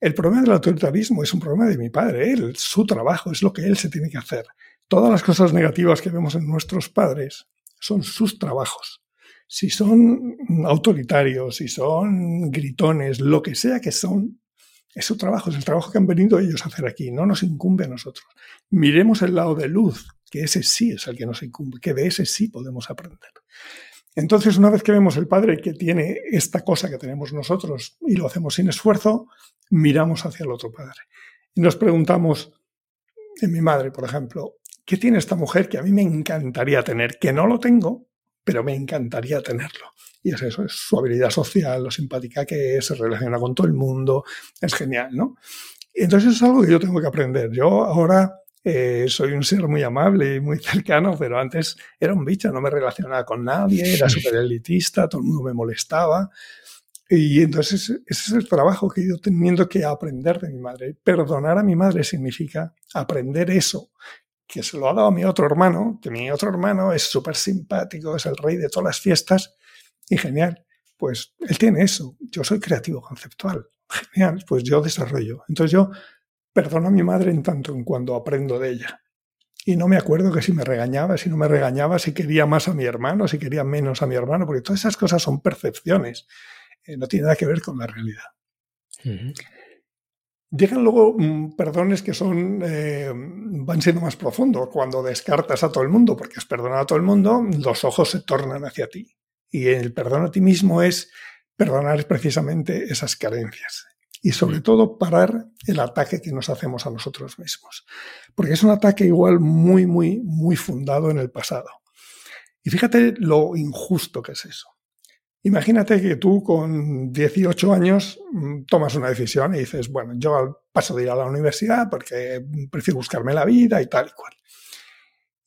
El problema del autoritarismo es un problema de mi padre, él, su trabajo, es lo que él se tiene que hacer. Todas las cosas negativas que vemos en nuestros padres son sus trabajos. Si son autoritarios, si son gritones, lo que sea que son, es su trabajo, es el trabajo que han venido ellos a hacer aquí, no nos incumbe a nosotros. Miremos el lado de luz, que ese sí es el que nos incumbe, que de ese sí podemos aprender. Entonces, una vez que vemos el Padre que tiene esta cosa que tenemos nosotros y lo hacemos sin esfuerzo, miramos hacia el otro Padre. Y nos preguntamos, en mi madre, por ejemplo, ¿qué tiene esta mujer que a mí me encantaría tener? Que no lo tengo, pero me encantaría tenerlo. Y es eso, es su habilidad social, lo simpática que es, se relaciona con todo el mundo, es genial, ¿no? Entonces es algo que yo tengo que aprender. Yo ahora eh, soy un ser muy amable y muy *laughs* cercano, pero antes era un bicho, no me relacionaba con nadie, era súper elitista, todo el mundo me molestaba. Y entonces ese es el trabajo que he ido teniendo que aprender de mi madre. Perdonar a mi madre significa aprender eso, que se lo ha dado a mi otro hermano, que mi otro hermano es súper simpático, es el rey de todas las fiestas y genial. Pues él tiene eso. Yo soy creativo conceptual. Genial. Pues yo desarrollo. Entonces yo Perdono a mi madre en tanto en cuando aprendo de ella. Y no me acuerdo que si me regañaba, si no me regañaba, si quería más a mi hermano, si quería menos a mi hermano, porque todas esas cosas son percepciones. Eh, no tiene nada que ver con la realidad. Llegan luego mm, perdones que son eh, van siendo más profundos. Cuando descartas a todo el mundo, porque has perdonado a todo el mundo, los ojos se tornan hacia ti. Y el perdón a ti mismo es perdonar precisamente esas carencias y sobre todo parar el ataque que nos hacemos a nosotros mismos. Porque es un ataque igual muy, muy, muy fundado en el pasado. Y fíjate lo injusto que es eso. Imagínate que tú con 18 años mm, tomas una decisión y dices, bueno, yo paso de ir a la universidad porque prefiero buscarme la vida y tal y cual.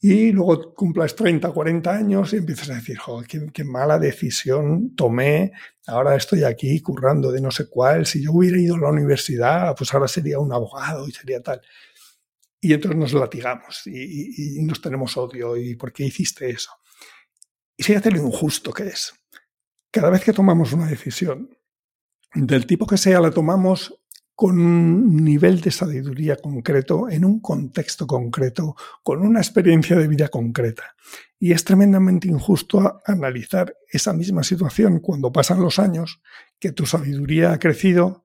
Y luego cumplas 30, 40 años y empiezas a decir, joder, qué, mala decisión tomé, ahora estoy aquí currando de no sé cuál, si yo hubiera ido a la universidad, pues ahora sería un abogado y sería tal. Y entonces nos latigamos y, nos tenemos odio y ¿por qué hiciste eso? Y fíjate lo injusto que es. Cada vez que tomamos una decisión, del tipo que sea, la tomamos con un nivel de sabiduría concreto, en un contexto concreto, con una experiencia de vida concreta. Y es tremendamente injusto analizar esa misma situación cuando pasan los años, que tu sabiduría ha crecido,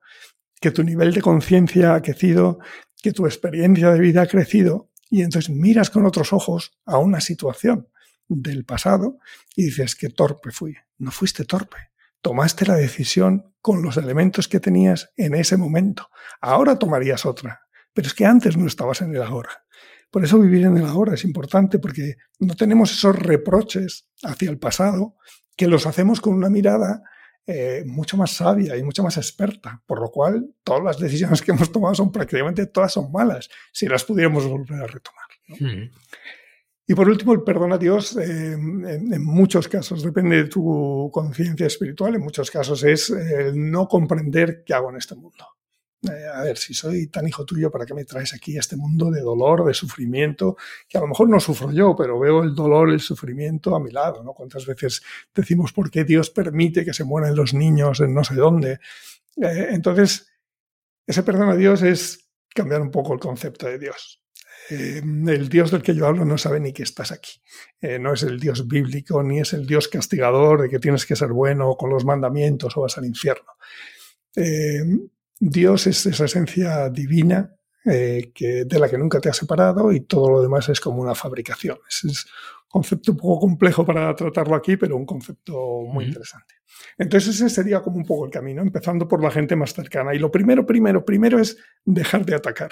que tu nivel de conciencia ha crecido, que tu experiencia de vida ha crecido, y entonces miras con otros ojos a una situación del pasado y dices que torpe fui. No fuiste torpe tomaste la decisión con los elementos que tenías en ese momento. Ahora tomarías otra, pero es que antes no estabas en el ahora. Por eso vivir en el ahora es importante porque no tenemos esos reproches hacia el pasado que los hacemos con una mirada eh, mucho más sabia y mucho más experta, por lo cual todas las decisiones que hemos tomado son prácticamente todas son malas si las pudiéramos volver a retomar. Hmm. Y por último, el perdón a Dios, eh, en, muchos casos, depende de tu conciencia espiritual, en muchos casos es el no comprender qué hago en este mundo. Eh, a ver, si soy tan hijo tuyo, ¿para qué me traes aquí a este mundo de dolor, de sufrimiento? Que a lo mejor no sufro yo, pero veo el dolor, el sufrimiento a mi lado, ¿no? ¿Cuántas veces decimos por qué Dios permite que se mueran los niños en no sé dónde? Eh, entonces, ese perdón a Dios es cambiar un poco el concepto de Dios. Eh, el Dios del que yo hablo no sabe ni que estás aquí. Eh, no es el Dios bíblico, ni es el Dios castigador de que tienes que ser bueno con los mandamientos o vas al infierno. Eh, Dios es esa esencia divina que, de la que nunca te has separado y todo lo demás es como una fabricación. Es, un concepto un poco complejo para tratarlo aquí, pero un concepto muy interesante. Entonces ese sería como un poco el camino, empezando por la gente más cercana. Y lo primero, primero, primero es dejar de atacar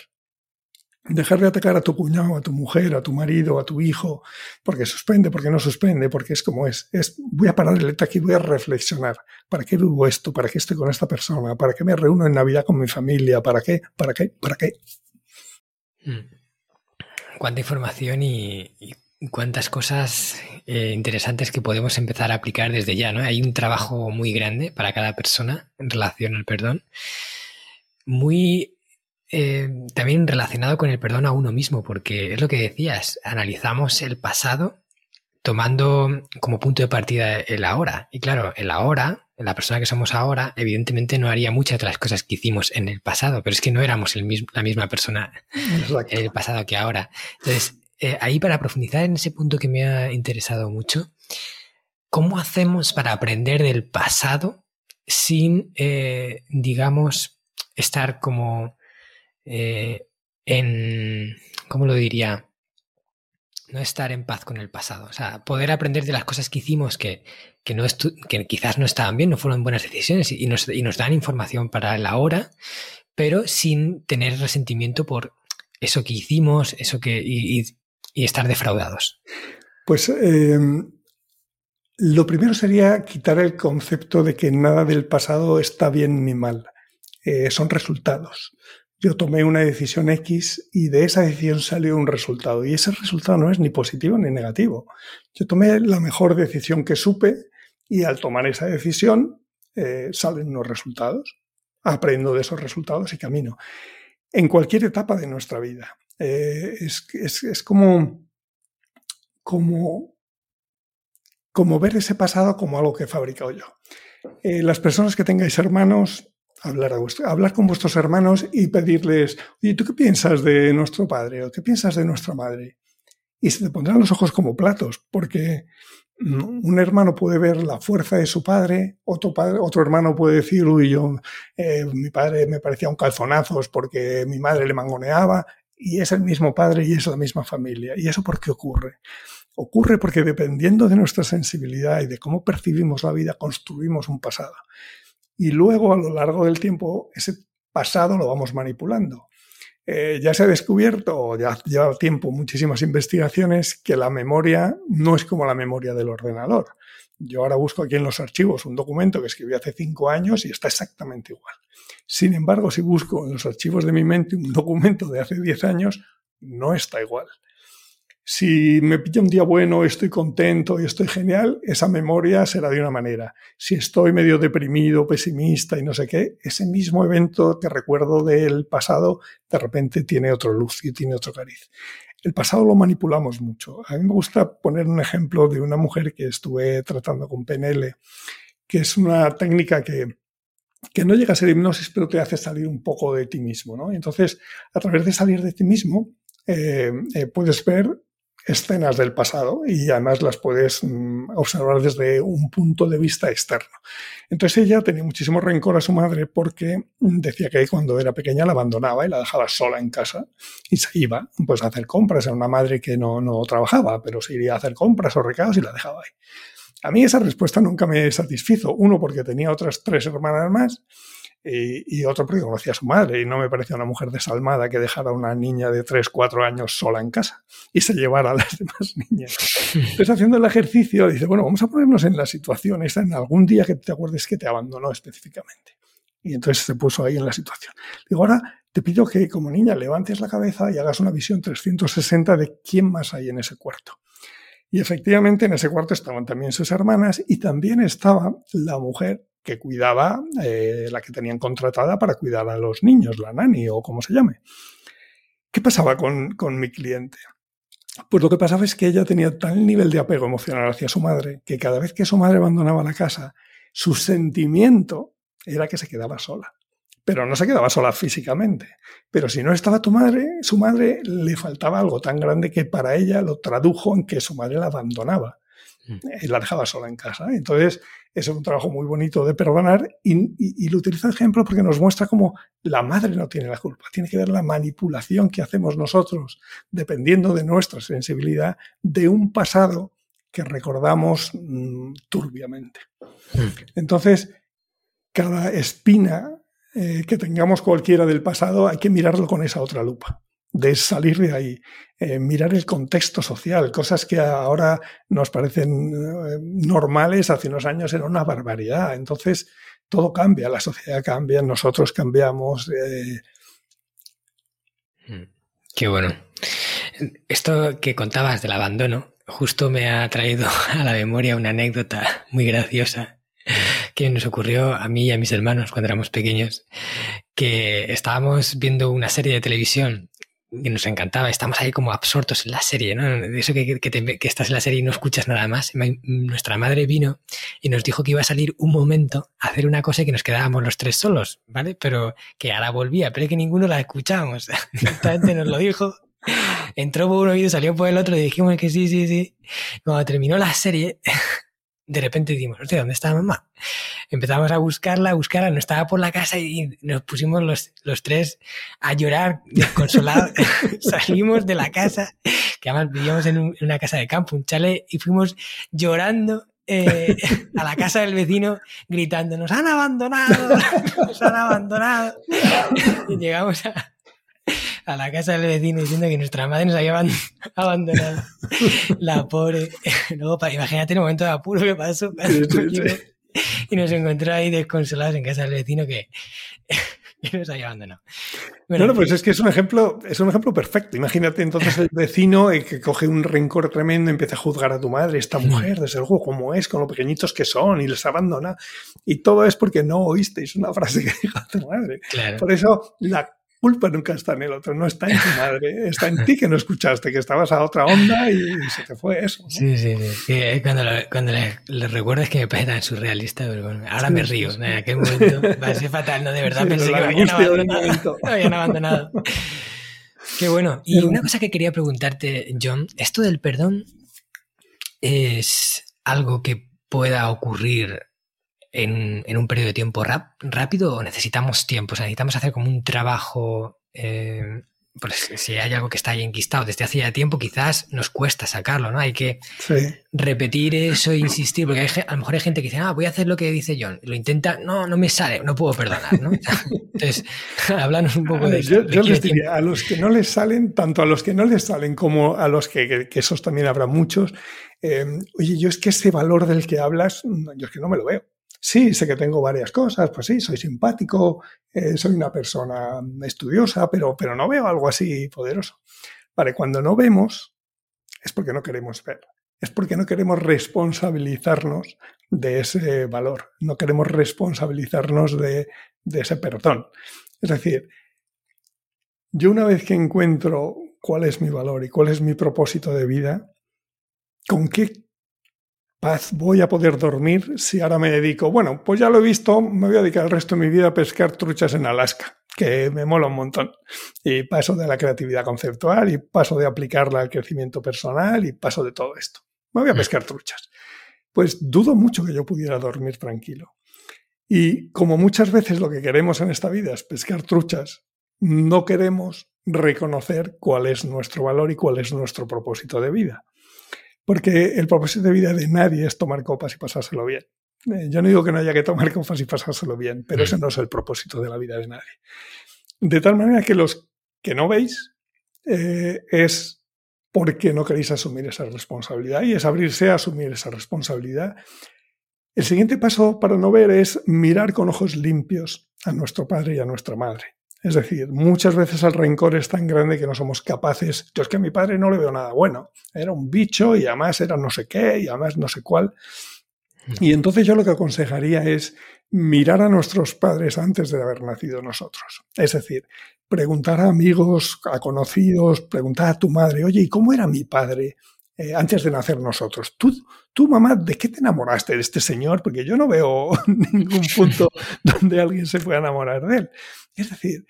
dejar de atacar a tu cuñado, a tu mujer, a tu marido, a tu hijo, porque suspende, porque no suspende, porque es como es. Es voy a parar el ataque y voy a reflexionar. ¿Para qué vivo esto? ¿Para qué estoy con esta persona? ¿Para qué me reúno en Navidad con mi familia? ¿Para qué? ¿Para qué? ¿Para qué? Hmm. Cuánta información y, cuántas cosas eh, interesantes que podemos empezar a aplicar desde ya, ¿no? Hay un trabajo muy grande para cada persona en relación al perdón. Muy eh, también relacionado con el perdón a uno mismo, porque es lo que decías, analizamos el pasado tomando como punto de partida el ahora. Y claro, el ahora, la persona que somos ahora, evidentemente no haría muchas de las cosas que hicimos en el pasado, pero es que no éramos el mismo, la misma persona en el pasado que ahora. Entonces, eh, ahí para profundizar en ese punto que me ha interesado mucho, ¿cómo hacemos para aprender del pasado sin, eh, digamos, estar como eh, en, ¿cómo lo diría? No estar en paz con el pasado. O sea, poder aprender de las cosas que hicimos que, que, no que quizás no estaban bien, no fueron buenas decisiones y nos, y nos dan información para la hora, pero sin tener resentimiento por eso que hicimos, eso que, y, estar defraudados. Pues eh, lo primero sería quitar el concepto de que nada del pasado está bien ni mal. Eh, son resultados yo tomé una decisión X y de esa decisión salió un resultado. Y ese resultado no es ni positivo ni negativo. Yo tomé la mejor decisión que supe y al tomar esa decisión eh, salen unos resultados. Aprendo de esos resultados y camino. En cualquier etapa de nuestra vida. Eh, es, como, como, como ver ese pasado como algo que he fabricado yo. Eh, las personas que tengáis hermanos, hablar, hablar con vuestros hermanos y pedirles, oye, ¿tú qué piensas de nuestro padre o qué piensas de nuestra madre? Y se te pondrán los ojos como platos, porque mm, un hermano puede ver la fuerza de su padre, otro, padre, otro hermano puede decir, uy, yo, eh, mi padre me parecía un calzonazos porque mi madre le mangoneaba, y es el mismo padre y es la misma familia. ¿Y eso por qué ocurre? Ocurre porque dependiendo de nuestra sensibilidad y de cómo percibimos la vida, construimos un pasado y luego a lo largo del tiempo ese pasado lo vamos manipulando. Eh, ya se ha descubierto, ya lleva tiempo, muchísimas investigaciones, que la memoria no es como la memoria del ordenador. Yo ahora busco aquí en los archivos un documento que escribí hace cinco años y está exactamente igual. Sin embargo, si busco en los archivos de mi mente un documento de hace diez años, no está igual. Si me pilla un día bueno, estoy contento y estoy genial, esa memoria será de una manera. Si estoy medio deprimido, pesimista y no sé qué, ese mismo evento que recuerdo del pasado, de repente tiene otro luz y tiene otro cariz. El pasado lo manipulamos mucho. A mí me gusta poner un ejemplo de una mujer que estuve tratando con PNL, que es una técnica que, que no llega a ser hipnosis, pero te hace salir un poco de ti mismo. ¿no? Entonces, a través de salir de ti mismo, eh, eh, puedes ver escenas del pasado y además las puedes mm, observar desde un punto de vista externo. Entonces ella tenía muchísimo rencor a su madre porque decía que cuando era pequeña la abandonaba y la dejaba sola en casa y se iba pues, a hacer compras. Era una madre que no, no trabajaba, pero se iría a hacer compras o recados y la dejaba ahí. A mí esa respuesta nunca me satisfizo. Uno, porque tenía otras tres hermanas más y, otro porque conocía a su madre y no me parecía una mujer desalmada que dejara a una niña de 3, 4 años sola en casa y se llevara a las *laughs* demás niñas. Entonces, haciendo el ejercicio, dice, bueno, vamos a ponernos en la situación esta, en algún día que te acuerdes que te abandonó específicamente. Y entonces se puso ahí en la situación. Digo, ahora te pido que como niña levantes la cabeza y hagas una visión 360 de quién más hay en ese cuarto. Y efectivamente en ese cuarto estaban también sus hermanas y también estaba la mujer que cuidaba, eh, la que tenían contratada para cuidar a los niños, la nani o como se llame. ¿Qué pasaba con, con mi cliente? Pues lo que pasaba es que ella tenía tal nivel de apego emocional hacia su madre que cada vez que su madre abandonaba la casa, su sentimiento era que se quedaba sola. Pero no se quedaba sola físicamente. Pero si no estaba tu madre, su madre le faltaba algo tan grande que para ella lo tradujo en que su madre la abandonaba. Mm. Y la dejaba sola en casa. Entonces, es un trabajo muy bonito de perdonar y, lo utilizo de ejemplo porque nos muestra cómo la madre no tiene la culpa. Tiene que ver la manipulación que hacemos nosotros, dependiendo de nuestra sensibilidad, de un pasado que recordamos mm, turbiamente. Hmm. Entonces, cada espina eh, que tengamos cualquiera del pasado hay que mirarlo con esa otra lupa de salir de ahí, eh, mirar el contexto social, cosas que ahora nos parecen eh, normales, hace unos años era una barbaridad. Entonces, todo cambia, la sociedad cambia, nosotros cambiamos. Eh. Mm, qué bueno. Esto que contabas del abandono, justo me ha traído *laughs* a la memoria una anécdota muy graciosa que nos ocurrió a mí y a mis hermanos cuando éramos pequeños, que estábamos viendo una serie de televisión que nos encantaba. Estamos ahí como absortos en la serie, ¿no? Eso que, que, estás en la serie y no escuchas nada más. Nuestra madre vino y nos dijo que iba a salir un momento a hacer una cosa y que nos quedábamos los tres solos, ¿vale? Pero que ahora volvía, pero que ninguno la escuchábamos. *laughs* Directamente nos lo dijo. Entró por un oído, salió por el otro y dijimos que sí, sí, sí. Cuando terminó la serie, de repente dijimos, hostia, ¿dónde está mamá? Empezamos a buscarla, a buscarla, no estaba por la casa y nos pusimos los, los tres a llorar desconsolados. *laughs* Salimos de la casa, que además vivíamos en, una casa de campo, un chale, y fuimos llorando eh, *laughs* a la casa del vecino gritando, nos han abandonado, *laughs* nos han abandonado. Y llegamos a, a la casa del vecino diciendo que nuestra madre nos había *laughs* abandonado. La pobre. *laughs* Luego, imagínate el momento de apuro que pasó. Y nos encontró ahí desconsolados en casa del vecino que, *laughs* nos había abandonado. Bueno, no, pues es que es un ejemplo, es un ejemplo perfecto. Imagínate entonces el vecino que coge un rencor tremendo, empieza a juzgar a tu madre, esta mujer, desde luego, cómo es, con lo pequeñitos que son, y les abandona. Y todo es porque no oísteis una frase que dijo tu madre. Por eso la culpa nunca está en el otro, no está en tu madre, está en ti que no escuchaste, que estabas a otra onda y se te fue eso. Sí, sí, sí. cuando, cuando le, recuerdo es que me parece tan surrealista, pero bueno, ahora me río. En aquel momento va a ser fatal, ¿no? De verdad pensé que me habían abandonado. *laughs* me habían abandonado. Qué bueno. *laughs* Y una cosa que quería preguntarte, John, ¿esto del perdón es algo que pueda ocurrir en, un periodo de tiempo rápido o necesitamos tiempo? O sea, necesitamos hacer como un trabajo eh, pues si hay algo que está ahí enquistado desde hace ya tiempo, quizás nos cuesta sacarlo, ¿no? Hay que repetir eso e insistir, porque a lo mejor hay gente que dice, ah, voy a hacer lo que dice John, lo intenta, no, no me sale, no puedo perdonar, ¿no? *laughs* Entonces, *laughs* háblanos un poco de eso. Yo, les diría, a los que no les salen, tanto a los que no les salen como a los que, que, esos también habrá muchos, eh, oye, yo es que ese valor del que hablas, yo es que no me lo veo. Sí, sé que tengo varias cosas, pues sí, soy simpático, eh, soy una persona estudiosa, pero, pero no veo algo así poderoso. Vale, cuando no vemos es porque no queremos ver, es porque no queremos responsabilizarnos de ese valor, no queremos responsabilizarnos de, de ese perdón. Es decir, yo una vez que encuentro cuál es mi valor y cuál es mi propósito de vida, ¿con qué paz voy a poder dormir si ahora me dedico, bueno, pues ya lo he visto, me voy a dedicar el resto de mi vida a pescar truchas en Alaska, que me mola un montón. Y paso de la creatividad conceptual y paso de aplicarla al crecimiento personal y paso de todo esto. Me voy a mm. pescar truchas. Pues dudo mucho que yo pudiera dormir tranquilo. Y como muchas veces lo que queremos en esta vida es pescar truchas, no queremos reconocer cuál es nuestro valor y cuál es nuestro propósito de vida. Porque el propósito de vida de nadie es tomar copas y pasárselo bien. Eh, yo no digo que no haya que tomar *laughs* copas y pasárselo bien, pero ese mm. no es el propósito de la vida de nadie. De tal manera que los que no veis eh, es porque no queréis asumir esa responsabilidad y es abrirse a asumir esa responsabilidad. El siguiente paso para no ver es mirar con ojos limpios a nuestro padre y a nuestra madre. Es decir, muchas veces el rencor es tan grande que no somos capaces. Yo es que a mi padre no le veo nada bueno. Era un bicho y además era no sé qué y además no sé cuál. Y entonces yo lo que aconsejaría es mirar a nuestros padres antes de haber nacido nosotros. Es decir, preguntar a amigos, a conocidos, preguntar a tu madre, oye, ¿y cómo era mi padre eh, antes de nacer nosotros? ¿Tú, tú, mamá, ¿de qué te enamoraste de este señor? Porque yo no veo *laughs* ningún punto *laughs* donde alguien se pueda enamorar de él. Es decir,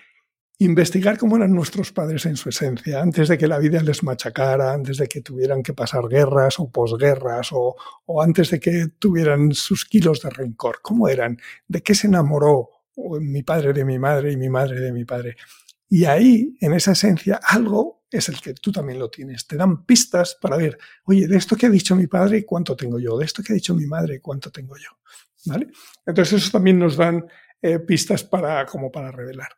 investigar cómo eran nuestros padres en su esencia, antes de que la vida les machacara, antes de que tuvieran que pasar guerras o posguerras, o, o antes de que tuvieran sus kilos de rencor. ¿Cómo eran? ¿De qué se enamoró mi padre de mi madre y mi madre de mi padre? Y ahí, en esa esencia, algo es el que tú también lo tienes. Te dan pistas para ver, oye, de esto que ha dicho mi padre, ¿cuánto tengo yo? De esto que ha dicho mi madre, ¿cuánto tengo yo? ¿Vale? Entonces, eso también nos dan eh, pistas para, como para revelar.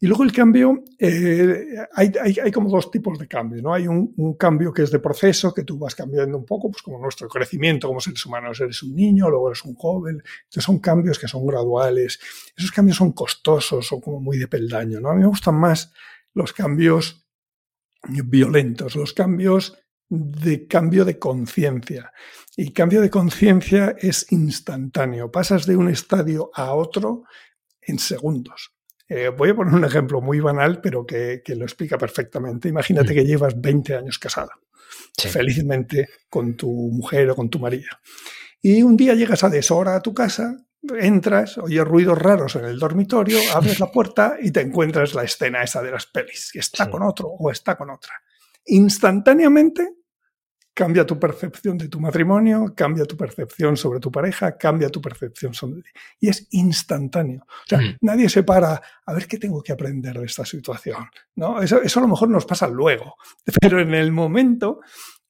Y luego el cambio, eh, hay, hay, como dos tipos de cambio, ¿no? Hay un, un, cambio que es de proceso, que tú vas cambiando un poco, pues como nuestro crecimiento como seres humanos. Eres un niño, luego eres un joven. Entonces son cambios que son graduales. Esos cambios son costosos, son como muy de peldaño, ¿no? A mí me gustan más los cambios violentos, los cambios de cambio de conciencia. Y cambio de conciencia es instantáneo. Pasas de un estadio a otro en segundos. Eh, voy a poner un ejemplo muy banal, pero que, lo explica perfectamente. Imagínate mm. que llevas 20 años casada, felizmente con tu mujer o con tu marido. Y un día llegas a deshora a tu casa, entras, oyes ruidos raros en el dormitorio, *laughs* abres la puerta y te encuentras la escena esa de las pelis, que está con otro o está con otra. Instantáneamente cambia tu percepción de tu matrimonio, cambia tu percepción sobre tu pareja, cambia tu percepción sobre ti. Y es instantáneo. O sea, mm. nadie se para a ver qué tengo que aprender de esta situación. ¿no? Eso, eso a lo mejor nos pasa luego, *laughs* pero en el momento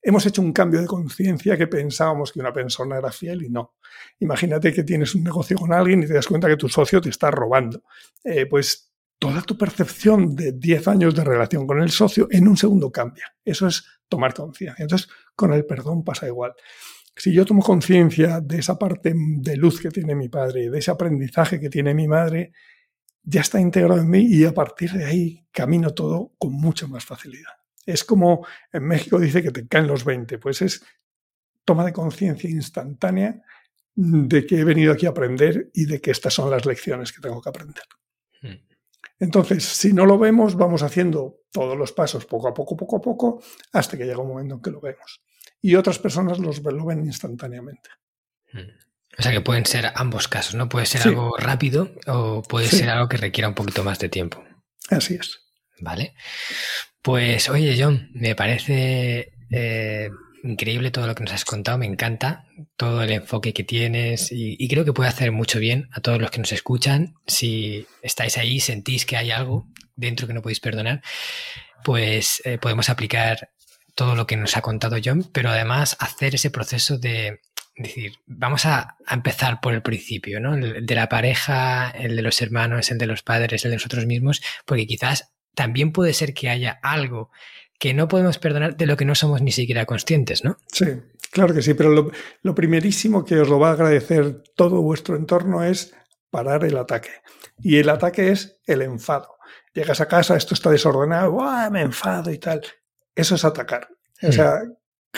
hemos hecho un cambio de conciencia que pensábamos que una persona era fiel y no. Imagínate que tienes un negocio con alguien y te das cuenta que tu socio te está robando. Eh, pues toda tu percepción de 10 años de relación con el socio en un segundo cambia. Eso es tomar conciencia. Entonces, con el perdón pasa igual. Si yo tomo conciencia de esa parte de luz que tiene mi padre, de ese aprendizaje que tiene mi madre, ya está integrado en mí y a partir de ahí camino todo con mucha más facilidad. Es como en México dice que te caen los 20, pues es toma de conciencia instantánea de que he venido aquí a aprender y de que estas son las lecciones que tengo que aprender. Hmm. Entonces, si no lo vemos, vamos haciendo todos los pasos poco a poco, poco a poco, hasta que llega un momento en que lo vemos. Y otras personas los, lo ven instantáneamente. O sea que pueden ser ambos casos, ¿no? Puede ser algo rápido o puede ser algo que requiera un poquito más de tiempo. Así es. Vale. Pues oye, John, me parece eh, increíble todo lo que nos has contado, me encanta todo el enfoque que tienes y, creo que puede hacer mucho bien a todos los que nos escuchan. Si estáis ahí, sentís que hay algo, dentro que no podéis perdonar, pues eh, podemos aplicar todo lo que nos ha contado John, pero además hacer ese proceso de decir, vamos a, empezar por el principio, ¿no? El de la pareja, el de los hermanos, el de los padres, el de nosotros mismos, porque quizás también puede ser que haya algo que no podemos perdonar de lo que no somos ni siquiera conscientes, ¿no? Sí, claro que sí, pero lo, lo primerísimo que os lo va a agradecer todo vuestro entorno es parar el ataque. Y el ataque es el enfado. Llegas a casa, esto está desordenado, me enfado y tal. Eso es atacar. O sea,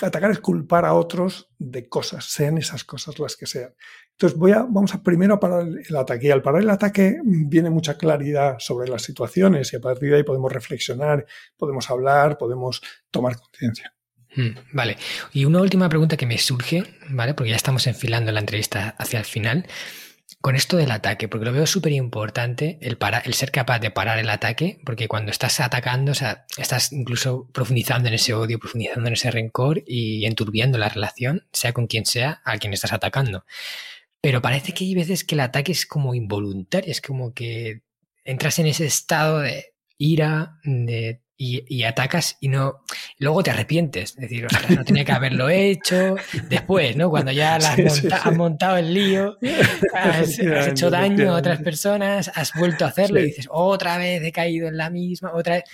atacar es culpar a otros de cosas, sean esas cosas las que sean. Entonces voy a, vamos primero a parar el ataque. Y al parar el ataque viene mucha claridad sobre las situaciones y a partir de ahí podemos reflexionar, podemos hablar, podemos tomar conciencia. Hmm, vale. Y una última pregunta que me surge, ¿vale? Porque ya estamos enfilando la entrevista hacia el final con esto del ataque, porque lo veo súper importante el, el ser capaz de parar el ataque, porque cuando estás atacando, o sea, estás incluso profundizando en ese odio, profundizando en ese rencor y enturbiando la relación, sea con quien sea, a quien estás atacando. Pero parece que hay veces que el ataque es como involuntario, es como que entras en ese estado de ira, de y, atacas y no luego te arrepientes. Es decir, no tenía que haberlo hecho. Después, ¿no? Cuando ya *laughs* has, montado el lío, *laughs* has, hecho daño a otras personas, has vuelto a hacerlo y dices, otra vez he caído en la misma, otra vez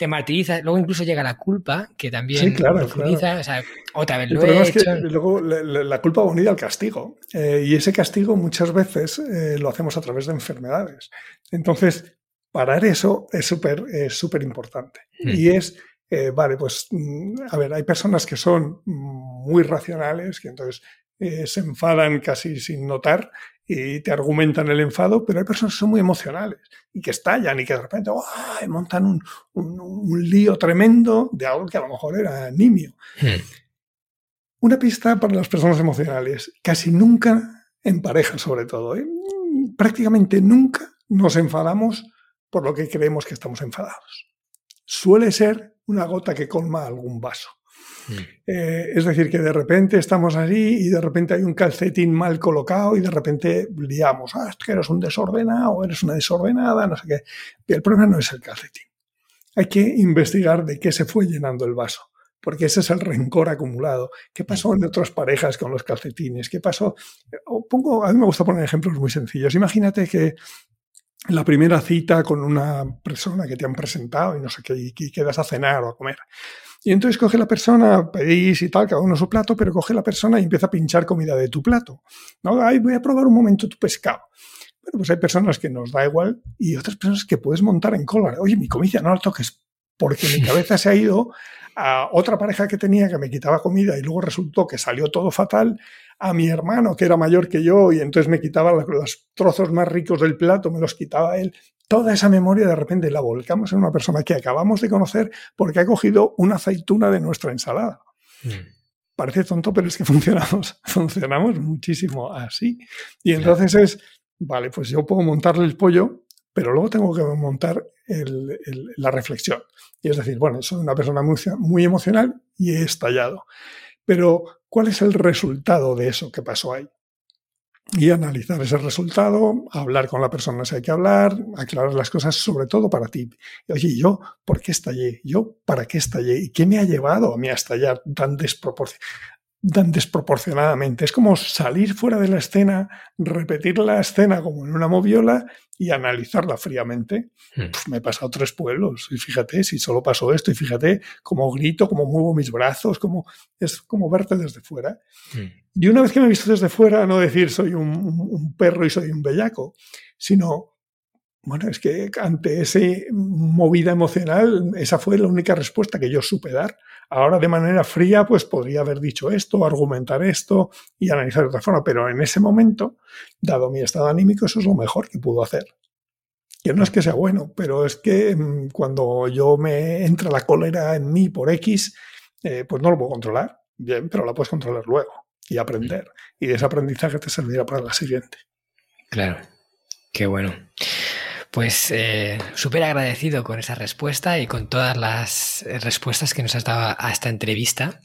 te martirizas, luego incluso llega la culpa, que también profundiza, o sea, otra vez lo he hecho. luego la, culpa va unida al castigo, eh, y ese castigo muchas veces eh, lo hacemos a través de enfermedades. Entonces, parar eso es súper súper importante. Hmm. Y es, eh, vale, pues, mm, a ver, hay personas que son muy racionales, que entonces se enfadan casi sin notar y te argumentan el enfado, pero hay personas que son muy emocionales y que estallan y que de repente montan un, un, lío tremendo de algo que a lo mejor era nimio. Hmm. Una pista para las personas emocionales, casi nunca en pareja sobre todo, ¿eh? prácticamente nunca nos enfadamos por lo que creemos que estamos enfadados. Suele ser una gota que colma algún vaso. Eh, es decir, que de repente estamos allí y de repente hay un calcetín mal colocado y de repente liamos, ah, es que eres un desordenado eres una desordenada, no sé qué. Y el problema no es el calcetín. Hay que investigar de qué se fue llenando el vaso, porque ese es el rencor acumulado. ¿Qué pasó en otras parejas con los calcetines? ¿Qué pasó? pongo, a mí me gusta poner ejemplos muy sencillos. Imagínate que la primera cita con una persona que te han presentado y no sé qué, y, quedas a cenar o a comer. Y entonces coge la persona, pedís y tal, cada uno su plato, pero coge la persona y empieza a pinchar comida de tu plato. No, Ay, voy a probar un momento tu pescado. Bueno, pues hay personas que nos da igual y otras personas que puedes montar en cola. Oye, mi comida no la toques porque mi cabeza se ha ido a otra pareja que tenía que me quitaba comida y luego resultó que salió todo fatal a mi hermano, que era mayor que yo, y entonces me quitaba los trozos más ricos del plato, me los quitaba él. Toda esa memoria de repente la volcamos en una persona que acabamos de conocer porque ha cogido una aceituna de nuestra ensalada. Mm. Parece tonto, pero es que *laughs* funcionamos, funcionamos muchísimo así. Y entonces es, vale, pues yo puedo montarle el pollo, pero luego tengo que montar la reflexión. Y es decir, bueno, soy una persona muy, muy emocional y he estallado. Pero cuál es el resultado de eso que pasó ahí. Y analizar ese resultado, hablar con la persona si hay que hablar, aclarar las cosas, sobre todo para ti. Oye, ¿yo por qué estallé? ¿Yo para qué estallé? ¿Y qué me ha llevado a mí a estallar tan desproporcionado? Tan desproporcionadamente. Es como salir fuera de la escena, repetir la escena como en una moviola y analizarla fríamente. Hmm. me he pasado tres pueblos y fíjate si solo pasó esto y fíjate cómo grito, cómo muevo mis brazos, cómo es como verte desde fuera. Hmm. Y una vez que me he visto desde fuera, no decir soy un perro y soy un bellaco, sino bueno, es que ante esa movida emocional, esa fue la única respuesta que yo supe dar. Ahora de manera fría, pues podría haber dicho esto, argumentar esto y analizar de otra forma, pero en ese momento, dado mi estado anímico, eso es lo mejor que pudo hacer. Que no es que sea bueno, pero es que mm, cuando yo me entra la cólera en mí por X, eh, pues no lo puedo controlar. Bien, pero la puedes controlar luego y aprender. Y ese aprendizaje te servirá para la siguiente. Claro, qué bueno. Pues eh, súper agradecido con esa respuesta y con todas las eh, respuestas que nos has dado a esta entrevista.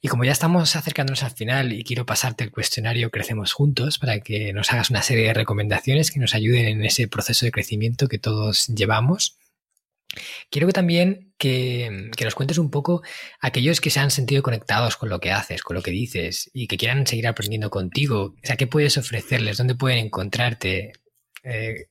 Y como ya estamos acercándonos al final y quiero pasarte el cuestionario Crecemos Juntos para que nos hagas una serie de recomendaciones que nos ayuden en ese proceso de crecimiento que todos llevamos. Quiero que también que, nos cuentes un poco aquellos que se han sentido conectados con lo que haces, con lo que dices y que quieran seguir aprendiendo contigo. O sea, ¿qué puedes ofrecerles? ¿Dónde pueden encontrarte? Eh,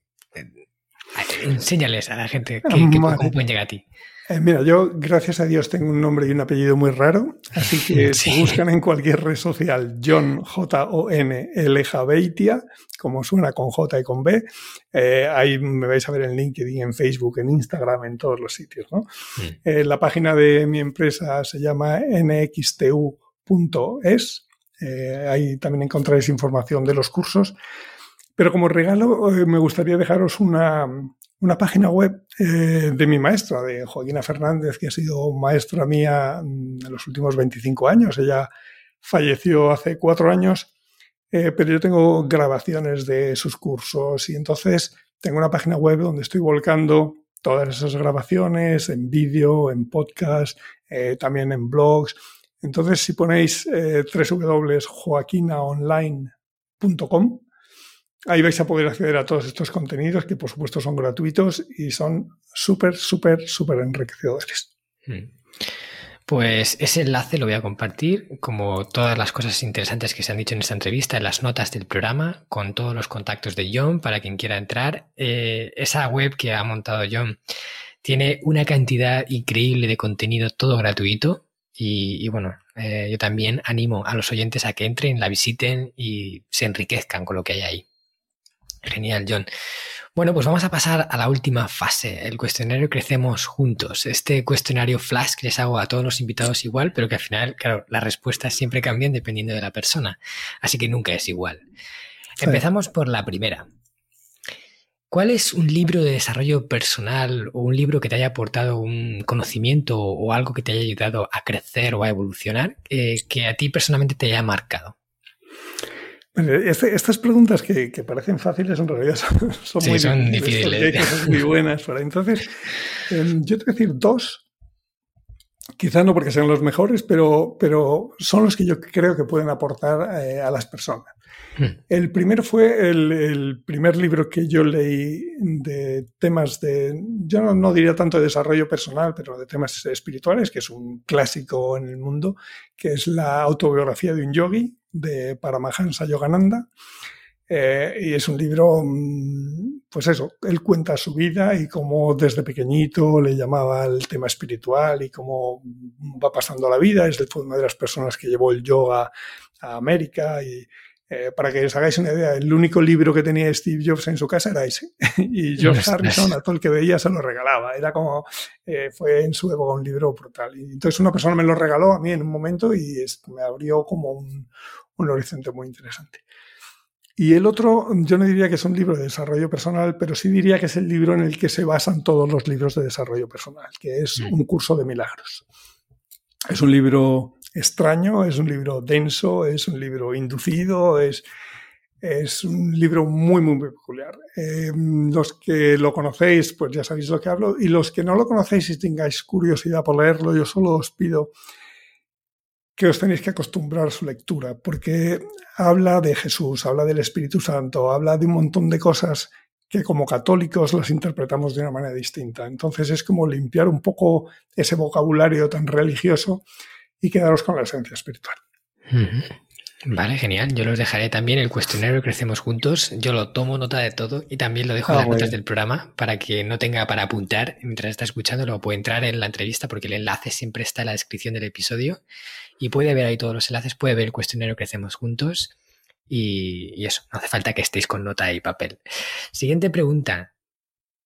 enséñales a la gente que, cómo pueden llegar a ti. Eh, mira, yo, gracias a Dios, tengo un nombre y un apellido muy raro, así *laughs* que si buscan en cualquier red social John J-O-N L Beitia, como suena con J y con B, eh, ahí me vais a ver en LinkedIn, en Facebook, en Instagram, en todos los sitios. ¿no? Mm. Eh, la página de mi empresa se llama nxtu.es, ahí también encontraréis información de los cursos. Pero como regalo me gustaría dejaros una, una página web eh, de mi maestra, de Joaquina Fernández, que ha sido maestra mía mm, en los últimos 25 años. Ella falleció hace cuatro años, eh, pero yo tengo grabaciones de sus cursos y entonces tengo una página web donde estoy volcando todas esas grabaciones en vídeo, en podcast, eh, también en blogs. Entonces, si ponéis www.joaquinaonline.com, Ahí vais a poder acceder a todos estos contenidos que por supuesto son gratuitos y son súper, súper, súper enriquecedores. Hmm. Pues ese enlace lo voy a compartir, como todas las cosas interesantes que se han dicho en esta entrevista, en las notas del programa, con todos los contactos de John para quien quiera entrar. Eh, esa web que ha montado John tiene una cantidad increíble de contenido, todo gratuito. Y, bueno, eh, yo también animo a los oyentes a que entren, la visiten y se enriquezcan con lo que hay ahí. Genial, John. Bueno, pues vamos a pasar a la última fase, el cuestionario Crecemos Juntos. Este cuestionario flash que les hago a todos los invitados igual, pero que al final, claro, las respuestas siempre cambian dependiendo de la persona, así que nunca es igual. Empezamos por la primera. ¿Cuál es un libro de desarrollo personal o un libro que te haya aportado un conocimiento o algo que te haya ayudado a crecer o a evolucionar eh, que a ti personalmente te haya marcado? Este, estas preguntas que, parecen fáciles en realidad *laughs* son, muy difíciles. muy buenas. Entonces, em, yo te voy a decir dos. Quizá no porque sean los mejores, pero, pero son los que yo creo que pueden aportar eh, a las personas. Hmm. El primero fue el, primer libro que yo leí de temas de, yo no, no, diría tanto de desarrollo personal, pero de temas espirituales, que es un clásico en el mundo, que es la autobiografía de un yogi, de Paramahansa Yogananda. Eh, y es un libro, mm, pues eso, él cuenta su vida y cómo desde pequeñito le llamaba el tema espiritual y cómo va pasando la vida. Es una de las personas que llevó el yoga a América y eh, para que os hagáis una idea, el único libro que tenía Steve Jobs en su casa era ese. *laughs* y George Harrison, a todo el que veía, se lo regalaba. Era como, eh, fue en su época un libro brutal. Y entonces una persona me lo regaló a mí en un momento y me abrió como un, un horizonte muy interesante. Y el otro, yo no diría que es un libro de desarrollo personal, pero sí diría que es el libro en el que se basan todos los libros de desarrollo personal, que es mm. un curso de milagros. Es un libro extraño, es un libro denso, es un libro inducido, es, es un libro muy, muy, peculiar. Eh, los que lo conocéis, pues ya sabéis lo que hablo, y los que no lo conocéis y tengáis curiosidad por leerlo, yo solo os pido que os tenéis que acostumbrar a su lectura, porque habla de Jesús, habla del Espíritu Santo, habla de un montón de cosas que como católicos las interpretamos de una manera distinta. Entonces es como limpiar un poco ese vocabulario tan religioso y quedaros con la esencia espiritual. Vale, genial. Yo los dejaré también el cuestionario Crecemos Juntos. Yo lo tomo nota de todo y también lo dejo en ah, las notas del programa para que no tenga para apuntar mientras está escuchando. Lo puede entrar en la entrevista porque el enlace siempre está en la descripción del episodio y puede ver ahí todos los enlaces, puede ver el cuestionario Crecemos Juntos y, eso, no hace falta que estéis con nota y papel. Siguiente pregunta.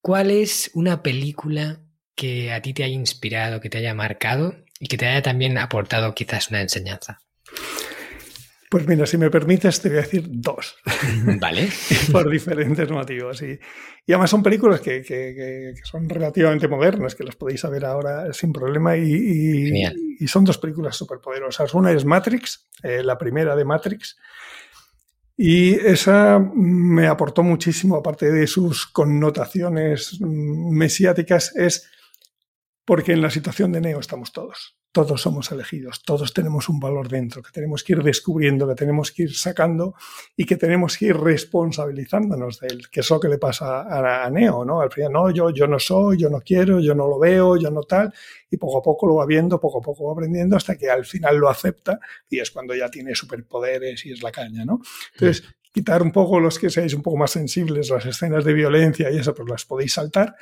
¿Cuál es una película que a ti te haya inspirado, que te haya marcado y que te haya también aportado quizás una enseñanza? Pues mira, si me permites, te voy a decir dos. *laughs* Vale. *laughs* Por diferentes motivos. Y, y además son películas que, que, son relativamente modernas, que las podéis ver ahora sin problema. Y, y, son dos películas súper poderosas. Una es Matrix, eh, la primera de Matrix. Y esa me aportó muchísimo, aparte de sus connotaciones mesiáticas, es porque en la situación de Neo estamos todos. Todos somos elegidos, todos tenemos un valor dentro que tenemos que ir descubriendo, que tenemos que ir sacando y que tenemos que ir responsabilizándonos de él, que es lo que le pasa a, Neo, ¿no? Al final, no, yo, yo no soy, yo no quiero, yo no lo veo, yo no tal, y poco a poco lo va viendo, poco a poco va aprendiendo hasta que al final lo acepta y es cuando ya tiene superpoderes y es la caña, ¿no? Entonces, quitar un poco los que seáis un poco más sensibles, las escenas de violencia y eso, pues las podéis saltar,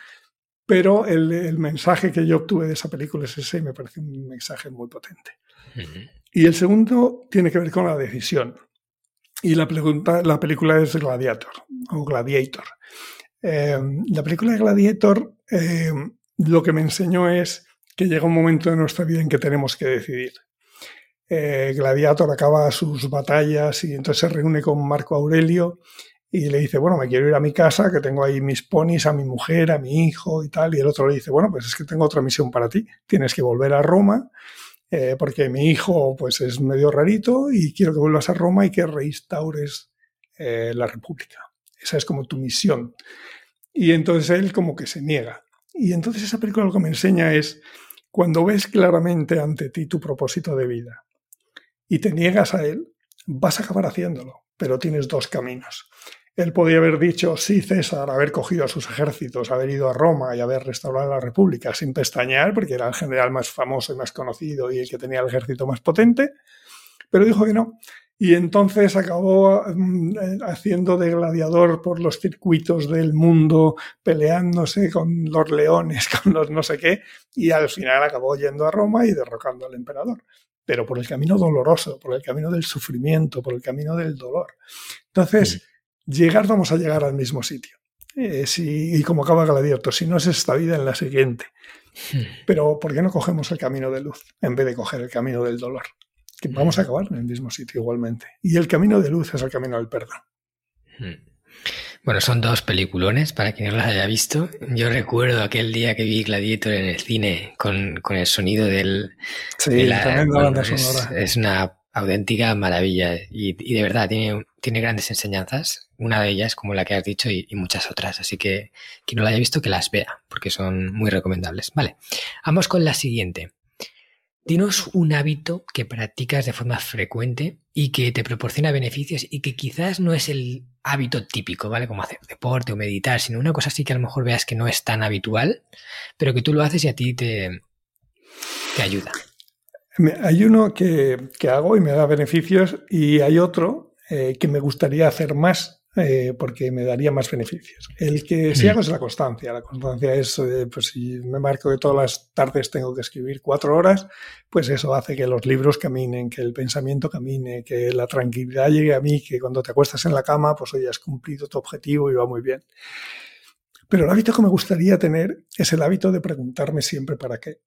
pero el, mensaje que yo obtuve de esa película es ese y me parece un mensaje muy potente. Y el segundo tiene que ver con la decisión. Y la, pregunta, la película es Gladiator o Gladiator. Eh, la película de Gladiator eh, lo que me enseñó es que llega un momento de nuestra vida en que tenemos que decidir. Eh, Gladiator acaba sus batallas y entonces se reúne con Marco Aurelio y le dice, bueno, me quiero ir a mi casa, que tengo ahí mis ponis, a mi mujer, a mi hijo y tal. Y el otro le dice, bueno, pues es que tengo otra misión para ti. Tienes que volver a Roma, eh, porque mi hijo pues es medio rarito y quiero que vuelvas a Roma y que reinstaures eh, la República. Esa es como tu misión. Y entonces él como que se niega. Y entonces esa película lo que me enseña es, cuando ves claramente ante ti tu propósito de vida y te niegas a él, vas a acabar haciéndolo, pero tienes dos caminos. Él podía haber dicho, sí, César, haber cogido a sus ejércitos, haber ido a Roma y haber restaurado la República sin pestañear, porque era el general más famoso y más conocido y el que tenía el ejército más potente, pero dijo que no. Y entonces acabó mm, haciendo de gladiador por los circuitos del mundo, peleándose con los leones, *laughs* con los no sé qué, y al final acabó yendo a Roma y derrocando al emperador pero por el camino doloroso, por el camino del sufrimiento, por el camino del dolor. Entonces, llegar vamos a llegar al mismo sitio. Eh, y como acaba Gladiator, si no es esta vida, en la siguiente. Hmm. Pero ¿por qué no cogemos el camino de luz en vez de coger el camino del dolor? Que vamos a hmm. acabar en el mismo sitio igualmente. Y el camino de luz es el camino del perdón. Hmm. Bueno, son dos peliculones para quien no las haya visto. Yo recuerdo aquel día que vi Gladiator en el cine con, el sonido del. Sí, banda es, es, una auténtica maravilla y, de verdad tiene, tiene grandes enseñanzas. Una de ellas, como la que has dicho, y, muchas otras. Así que quien no la haya visto, que las vea, porque son muy recomendables. Vale, vamos con la siguiente. Dinos un hábito que practicas de forma frecuente y que te proporciona beneficios y que quizás no es el hábito típico, ¿vale? Como hacer deporte o meditar, sino una cosa así que a lo mejor veas que no es tan habitual, pero que tú lo haces y a ti te, te ayuda. Hay uno que, hago y me da beneficios y hay otro eh, que me gustaría hacer más eh, porque me daría más beneficios. El que sí hago es la constancia. La constancia es, eh, pues si me marco que todas las tardes tengo que escribir cuatro horas, pues eso hace que los libros caminen, que el pensamiento camine, que la tranquilidad llegue a mí, que cuando te acuestas en la cama, pues hoy has cumplido tu objetivo y va muy bien. Pero el hábito que me gustaría tener es el hábito de preguntarme siempre para qué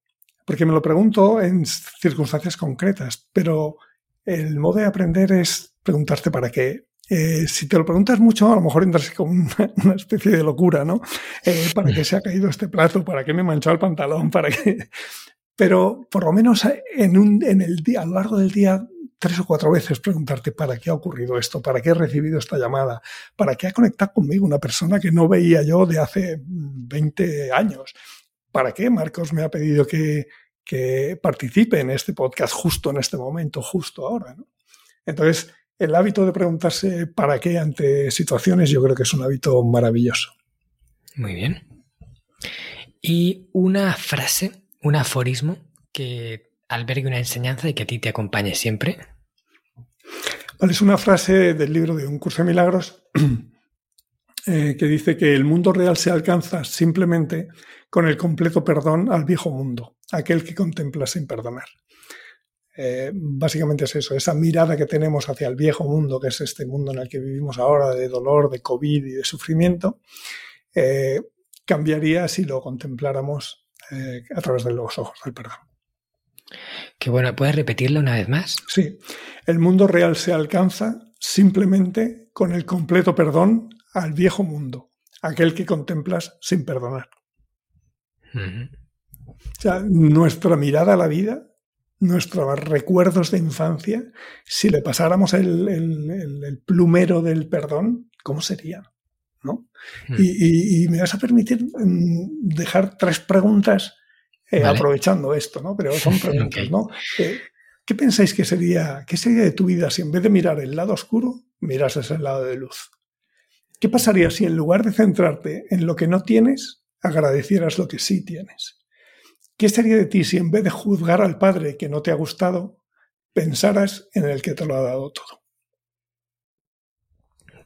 porque me lo pregunto en circunstancias concretas, pero el modo de aprender es preguntarte para qué. Eh, si te lo preguntas mucho, a lo mejor entras con *laughs* una, especie de locura, ¿no? Eh, ¿Para qué se ha caído este plato? ¿Para qué me he manchado el pantalón? ¿Para qué? *laughs* Pero por lo menos en, un, en el día, a lo largo del día, tres o cuatro veces preguntarte para qué ha ocurrido esto, para qué he recibido esta llamada, para qué ha conectado conmigo una persona que no veía yo de hace 20 años, ¿para qué Marcos me ha pedido que, participe en este podcast justo en este momento, justo ahora? Entonces, el hábito de preguntarse para qué ante situaciones yo creo que es un hábito maravilloso. Muy bien. Y una frase, un aforismo que albergue una enseñanza y que a ti te acompañe siempre. es una frase del libro de Un curso de milagros *clears throat* eh, que dice que el mundo real se alcanza simplemente con el completo perdón al viejo mundo, aquel que contempla sin perdonar. Eh, básicamente es eso, esa mirada que tenemos hacia el viejo mundo, que es este mundo en el que vivimos ahora de dolor, de COVID y de sufrimiento, eh, cambiaría si lo contempláramos eh, a través de los ojos del perdón. Qué bueno, ¿puedes repetirlo una vez más? Sí, el mundo real se alcanza simplemente con el completo perdón al viejo mundo, aquel que contemplas sin perdonar. O sea, nuestra mirada a la vida, nuestros recuerdos de infancia, si le pasáramos el, plumero del perdón, ¿cómo serían? ¿no? y, me vas a permitir mm, dejar tres preguntas eh, aprovechando esto, ¿no? Pero son *laughs* preguntas, ¿no? Eh, ¿Qué pensáis que sería, qué sería de tu vida si en vez de mirar el lado oscuro, mirases el lado de luz? ¿Qué pasaría si en lugar de centrarte en lo que no tienes, agradecieras lo que sí tienes? ¿Qué sería de ti si en vez de juzgar al padre que no te ha gustado, pensaras en el que te lo ha dado todo?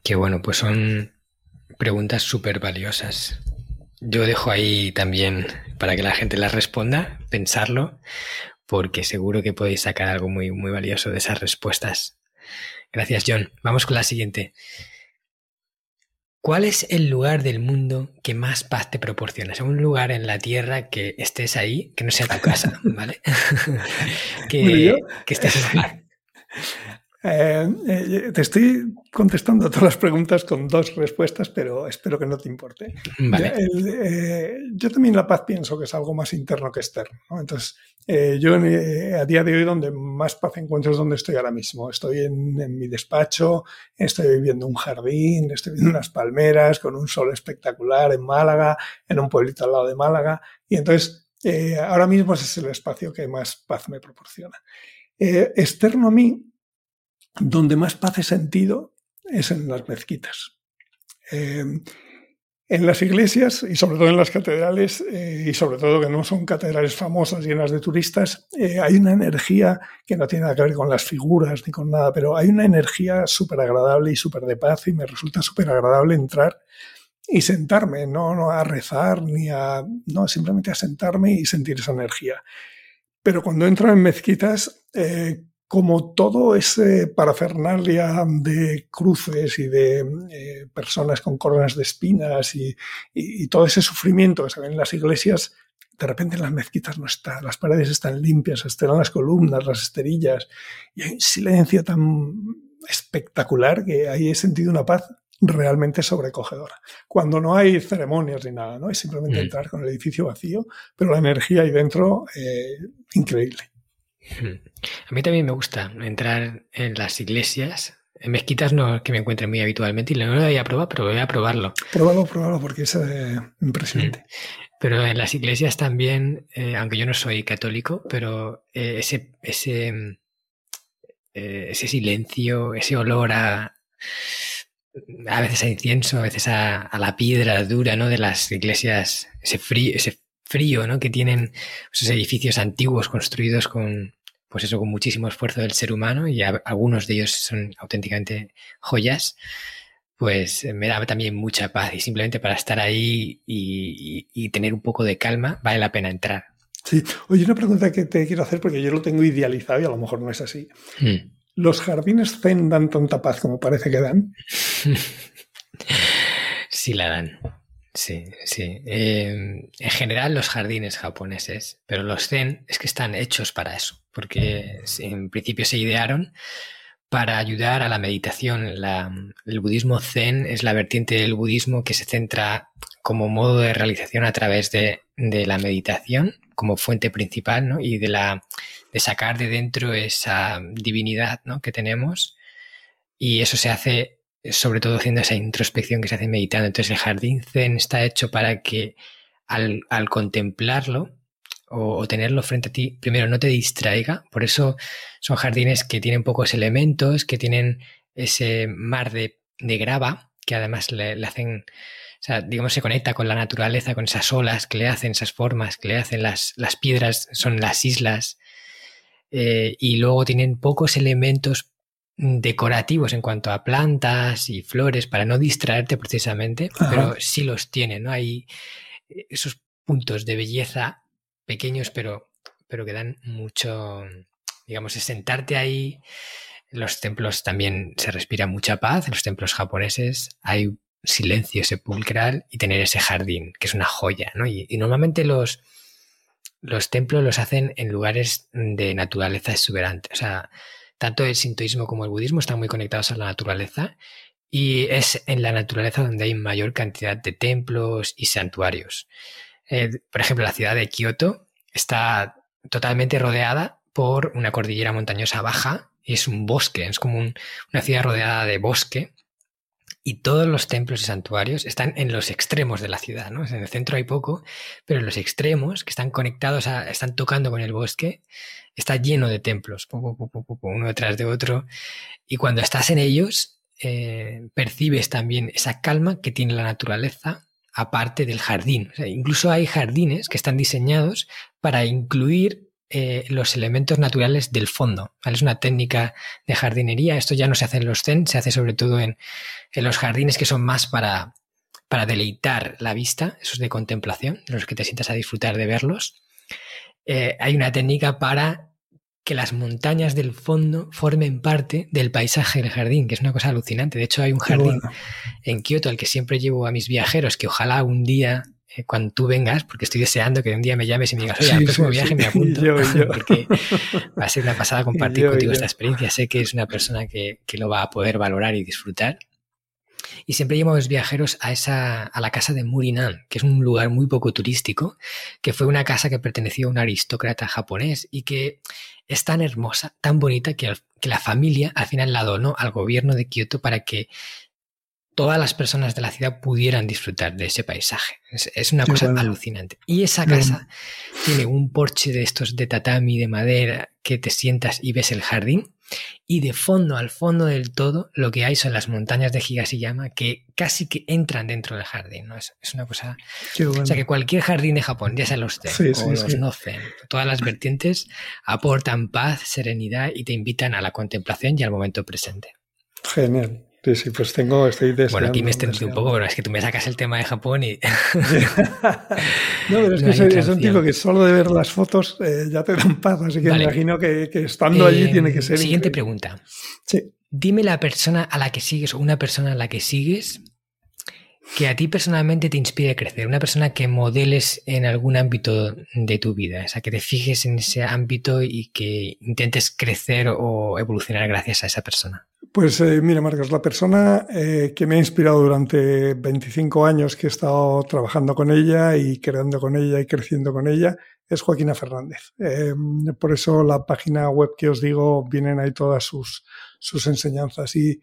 Qué bueno, pues son preguntas súper valiosas. Yo dejo ahí también para que la gente las responda, pensarlo, porque seguro que podéis sacar algo muy, muy valioso de esas respuestas. Gracias, John. Vamos con la siguiente. ¿Cuál es el lugar del mundo que más paz te proporciona? Es un lugar en la Tierra que estés ahí, que no sea tu casa, *laughs* ¿vale? *laughs* que, que, estés en paz. *laughs* Eh, eh, te estoy contestando todas las preguntas con dos respuestas, pero espero que no te importe. Eh, yo también la paz pienso que es algo más interno que externo. Entonces, yo a día de hoy donde más paz encuentro es donde estoy ahora mismo. Estoy en, en, mi despacho, estoy viviendo un jardín, estoy viendo unas palmeras con un sol espectacular en Málaga, en un pueblito al lado de Málaga. Y entonces, ahora mismo ese es el espacio que más paz me proporciona. externo a mí, donde más paz he sentido es en las mezquitas. Eh, en las iglesias y sobre todo en las catedrales, eh, y sobre todo que no son catedrales famosas llenas de turistas, eh, hay una energía que no tiene nada que ver con las figuras ni con nada, pero hay una energía súper agradable y súper de paz y me resulta súper agradable entrar y sentarme, no, no a rezar ni a, no, simplemente a sentarme y sentir esa energía. Pero cuando entro en mezquitas, como todo ese parafernalia de cruces y de eh, personas con coronas de espinas y, todo ese sufrimiento que se ve en las iglesias, de repente en las mezquitas no está, las paredes están limpias, están las columnas, las esterillas, y hay un silencio tan espectacular que ahí he sentido una paz realmente sobrecogedora. Cuando no hay ceremonias ni nada, ¿no? Es simplemente mm. entrar con el edificio vacío, pero la energía ahí dentro, eh, increíble. A mí también me gusta entrar en las iglesias. En mezquitas no que me encuentre muy habitualmente y no lo voy a probar, pero voy a probarlo. Pruébalo, pruébalo, porque es eh, impresionante. Pero en las iglesias también, eh, aunque yo no soy católico, pero eh, ese, ese, ese silencio, ese olor a, a veces a incienso, a veces a, la piedra dura, ¿no? De las iglesias, ese frío, ese frío, ¿no? Que tienen esos edificios antiguos construidos con, pues eso, con muchísimo esfuerzo del ser humano y algunos de ellos son auténticamente joyas, pues eh, me da también mucha paz y simplemente para estar ahí y, tener un poco de calma vale la pena entrar. Sí, oye, una pregunta que te quiero hacer porque yo lo tengo idealizado y a lo mejor no es así. Hmm. ¿Los jardines zen dan tanta paz como parece que dan? *laughs* sí la dan. Sí, sí. Em, en general los jardines japoneses, pero los zen es que están hechos para eso, porque en principio se idearon para ayudar a la meditación. el budismo zen es la vertiente del budismo que se centra como modo de realización a través de, la meditación como fuente principal ¿no? y de, la, de sacar de dentro esa divinidad ¿no? que tenemos. Y eso se hace sobre todo haciendo esa introspección que se hace meditando. Entonces el jardín zen está hecho para que al, contemplarlo o, tenerlo frente a ti, primero no te distraiga. Por eso son jardines que tienen pocos elementos, que tienen ese mar de, grava, que además le, hacen, o sea, digamos, se conecta con la naturaleza, con esas olas que le hacen, esas formas que le hacen las, las piedras, son las islas. Eh, y luego tienen pocos elementos decorativos en cuanto a plantas y flores para no distraerte precisamente, pero sí los tiene, ¿no? Hay esos puntos de belleza pequeños, pero, pero que dan mucho, digamos, es sentarte ahí. los templos también se respira mucha paz, en los templos japoneses hay silencio sepulcral y tener ese jardín, que es una joya, ¿no? Y, y normalmente los, los templos los hacen en lugares de naturaleza exuberante, o sea, tanto el sintoísmo como el budismo están muy conectados a la naturaleza y es en la naturaleza donde hay mayor cantidad de templos y santuarios. Eh, por ejemplo, la ciudad de Kioto está totalmente rodeada por una cordillera montañosa baja y es un bosque, es como una ciudad rodeada de bosque y todos los templos y santuarios están en los extremos de la ciudad, ¿no? En el centro hay poco, pero en los extremos, que están conectados, a, están tocando con el bosque, está lleno de templos, uno detrás de otro. Y cuando estás en ellos, eh, percibes también esa calma que tiene la naturaleza aparte del jardín. incluso hay jardines que están diseñados para incluir eh, los elementos naturales del fondo. Es una técnica de jardinería. Esto ya no se hace en los zen, se hace sobre todo en, los jardines que son más para, para deleitar la vista, esos de contemplación, en los que te sientas a disfrutar de verlos. Eh, hay una técnica para que las montañas del fondo formen parte del paisaje del jardín, que es una cosa alucinante. De hecho, hay un jardín en Kioto al que siempre llevo a mis viajeros, que ojalá un día cuando tú vengas, porque estoy deseando que un día me llames y me digas, oye, al próximo viaje me apunto, *laughs* *laughs* porque va a ser una pasada compartir contigo esta experiencia. Sé que es una persona que, que, lo va a poder valorar y disfrutar. Y siempre llevo a los viajeros a, esa, a la casa de Murinan, que es un lugar muy poco turístico, que fue una casa que perteneció a un aristócrata japonés y que es tan hermosa, tan bonita, que, que la familia al final la donó al gobierno de Kioto para que todas las personas de la ciudad pudieran disfrutar de ese paisaje. Es, una cosa alucinante. Y esa casa tiene un porche de estos de tatami, de madera, que te sientas y ves el jardín. Y de fondo, al fondo del todo, lo que hay son las montañas de Higashiyama que casi que entran dentro del jardín. ¿no? Es, una cosa. O sea que cualquier jardín de Japón, ya sea los zen o los no zen, todas las vertientes aportan paz, serenidad y te invitan a la contemplación y al momento presente. Genial. Sí, sí, pues tengo, estoy deseando. Bueno, aquí me extendí un poco, pero es que tú me sacas el tema de Japón y... *laughs* no, pero es *laughs* que es, un tipo que solo de ver las fotos eh, ya te dan paz, así que me imagino que, estando allí tiene que ser... Siguiente pregunta. Sí. Dime la persona a la que sigues o una persona a la que sigues que a ti personalmente te inspire a crecer, una persona que modeles en algún ámbito de tu vida, o sea, que te fijes en ese ámbito y que intentes crecer o evolucionar gracias a esa persona. Pues eh, mira, Marcos, la persona eh, que me ha inspirado durante 25 años que he estado trabajando con ella y creando con ella y creciendo con ella es Joaquina Fernández. Em, por eso la página web que os digo vienen ahí todas sus, sus enseñanzas. Y,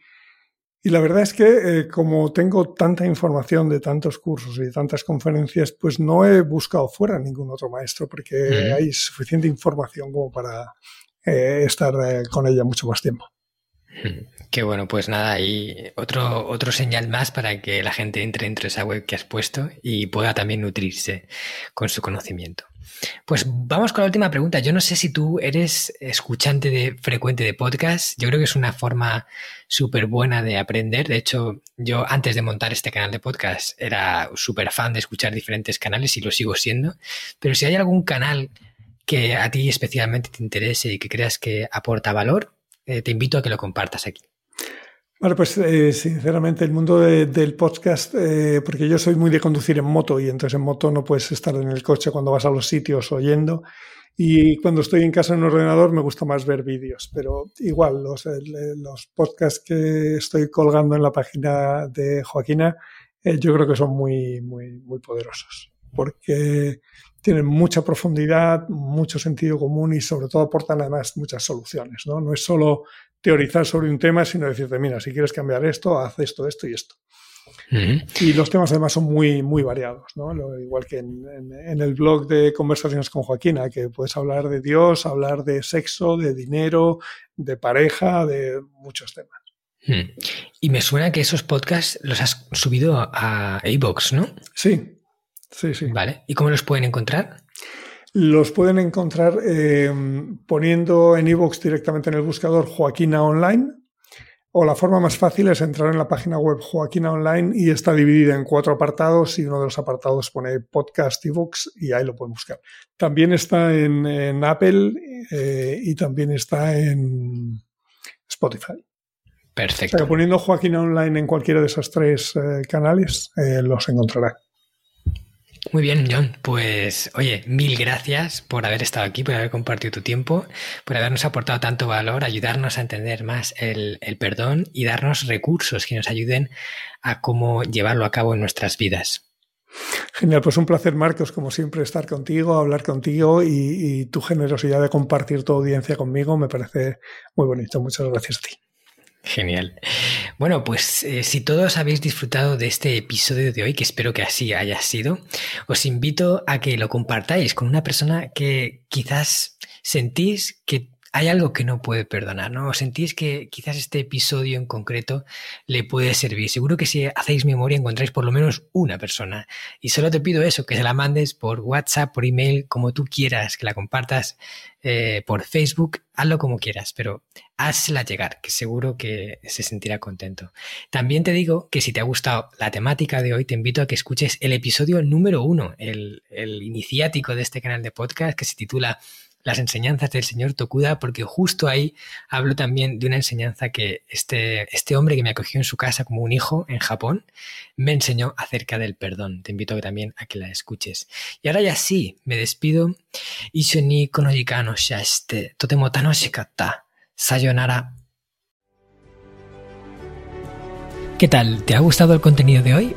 y la verdad es que eh, como tengo tanta información de tantos cursos y de tantas conferencias, pues no he buscado fuera ningún otro maestro porque hay suficiente información como para estar con ella mucho más tiempo. Qué bueno, pues nada, y otro, otro señal más para que la gente entre dentro de esa web que has puesto y pueda también nutrirse con su conocimiento. Pues vamos con la última pregunta. Yo no sé si tú eres escuchante de frecuente de podcast. Yo creo que es una forma súper buena de aprender. De hecho, yo antes de montar este canal de podcast era súper fan de escuchar diferentes canales y lo sigo siendo. Pero si hay algún canal que a ti especialmente te interese y que creas que aporta valor, eh, te invito a que lo compartas aquí. Bueno, pues eh, sinceramente el mundo del podcast, eh, porque yo soy muy de conducir en moto y entonces en moto no puedes estar en el coche cuando vas a los sitios oyendo y cuando estoy en casa en un ordenador me gusta más ver vídeos, pero igual los, los podcasts que estoy colgando en la página de Joaquina yo creo que son muy, muy, muy poderosos porque tienen mucha profundidad, mucho sentido común y sobre todo aportan además muchas soluciones. No, no es solo teorizar sobre un tema, sino decirte, mira, si quieres cambiar esto, haz esto, esto y esto. Y los temas además son muy, muy variados, ¿no? igual que en, el blog de Conversaciones con Joaquina, que puedes hablar de Dios, hablar de sexo, de dinero, de pareja, de muchos temas. Y me suena que esos podcasts los has subido a iBox, ¿no? Sí, Sí, sí. Vale. ¿Y cómo los pueden encontrar? Los pueden encontrar eh, poniendo en iVoox directamente en el buscador Joaquina Online. O la forma más fácil es entrar en la página web Joaquina Online y está dividida en cuatro apartados y uno de los apartados pone podcast iVoox y ahí lo pueden buscar. También está en, Apple eh, y también está en Spotify. Perfecto. poniendo Joaquina Online en cualquiera de esos tres eh, canales los encontrará. Muy bien, John. Pues oye, mil gracias por haber estado aquí, por haber compartido tu tiempo, por habernos aportado tanto valor, ayudarnos a entender más el, perdón y darnos recursos que nos ayuden a cómo llevarlo a cabo en nuestras vidas. Genial, pues un placer, Marcos, como siempre, estar contigo, hablar contigo y, y tu generosidad de compartir tu audiencia conmigo me parece muy bonito. Muchas gracias a ti. Genial. Bueno, pues eh, si todos habéis disfrutado de este episodio de hoy, que espero que así haya sido, os invito a que lo compartáis con una persona que quizás sentís que hay algo que no puede perdonar, ¿no? ¿O sentís que quizás este episodio en concreto le puede servir? Seguro que si hacéis memoria encontráis por lo menos una persona. Y solo te pido eso, que se la mandes por WhatsApp, por email, como tú quieras, que la compartas eh, por Facebook, hazlo como quieras, pero hazla llegar, que seguro que se sentirá contento. También te digo que si te ha gustado la temática de hoy, te invito a que escuches el episodio número uno, el, el iniciático de este canal de podcast que se titula las enseñanzas del señor Tokuda, porque justo ahí hablo también de una enseñanza que este, este hombre que me acogió en su casa como un hijo en Japón me enseñó acerca del perdón. Te invito también a que la escuches. Y ahora ya sí, me despido. ni konojika shashite totemo. Sayonara. ¿Qué tal? ¿Te ha gustado el contenido de hoy?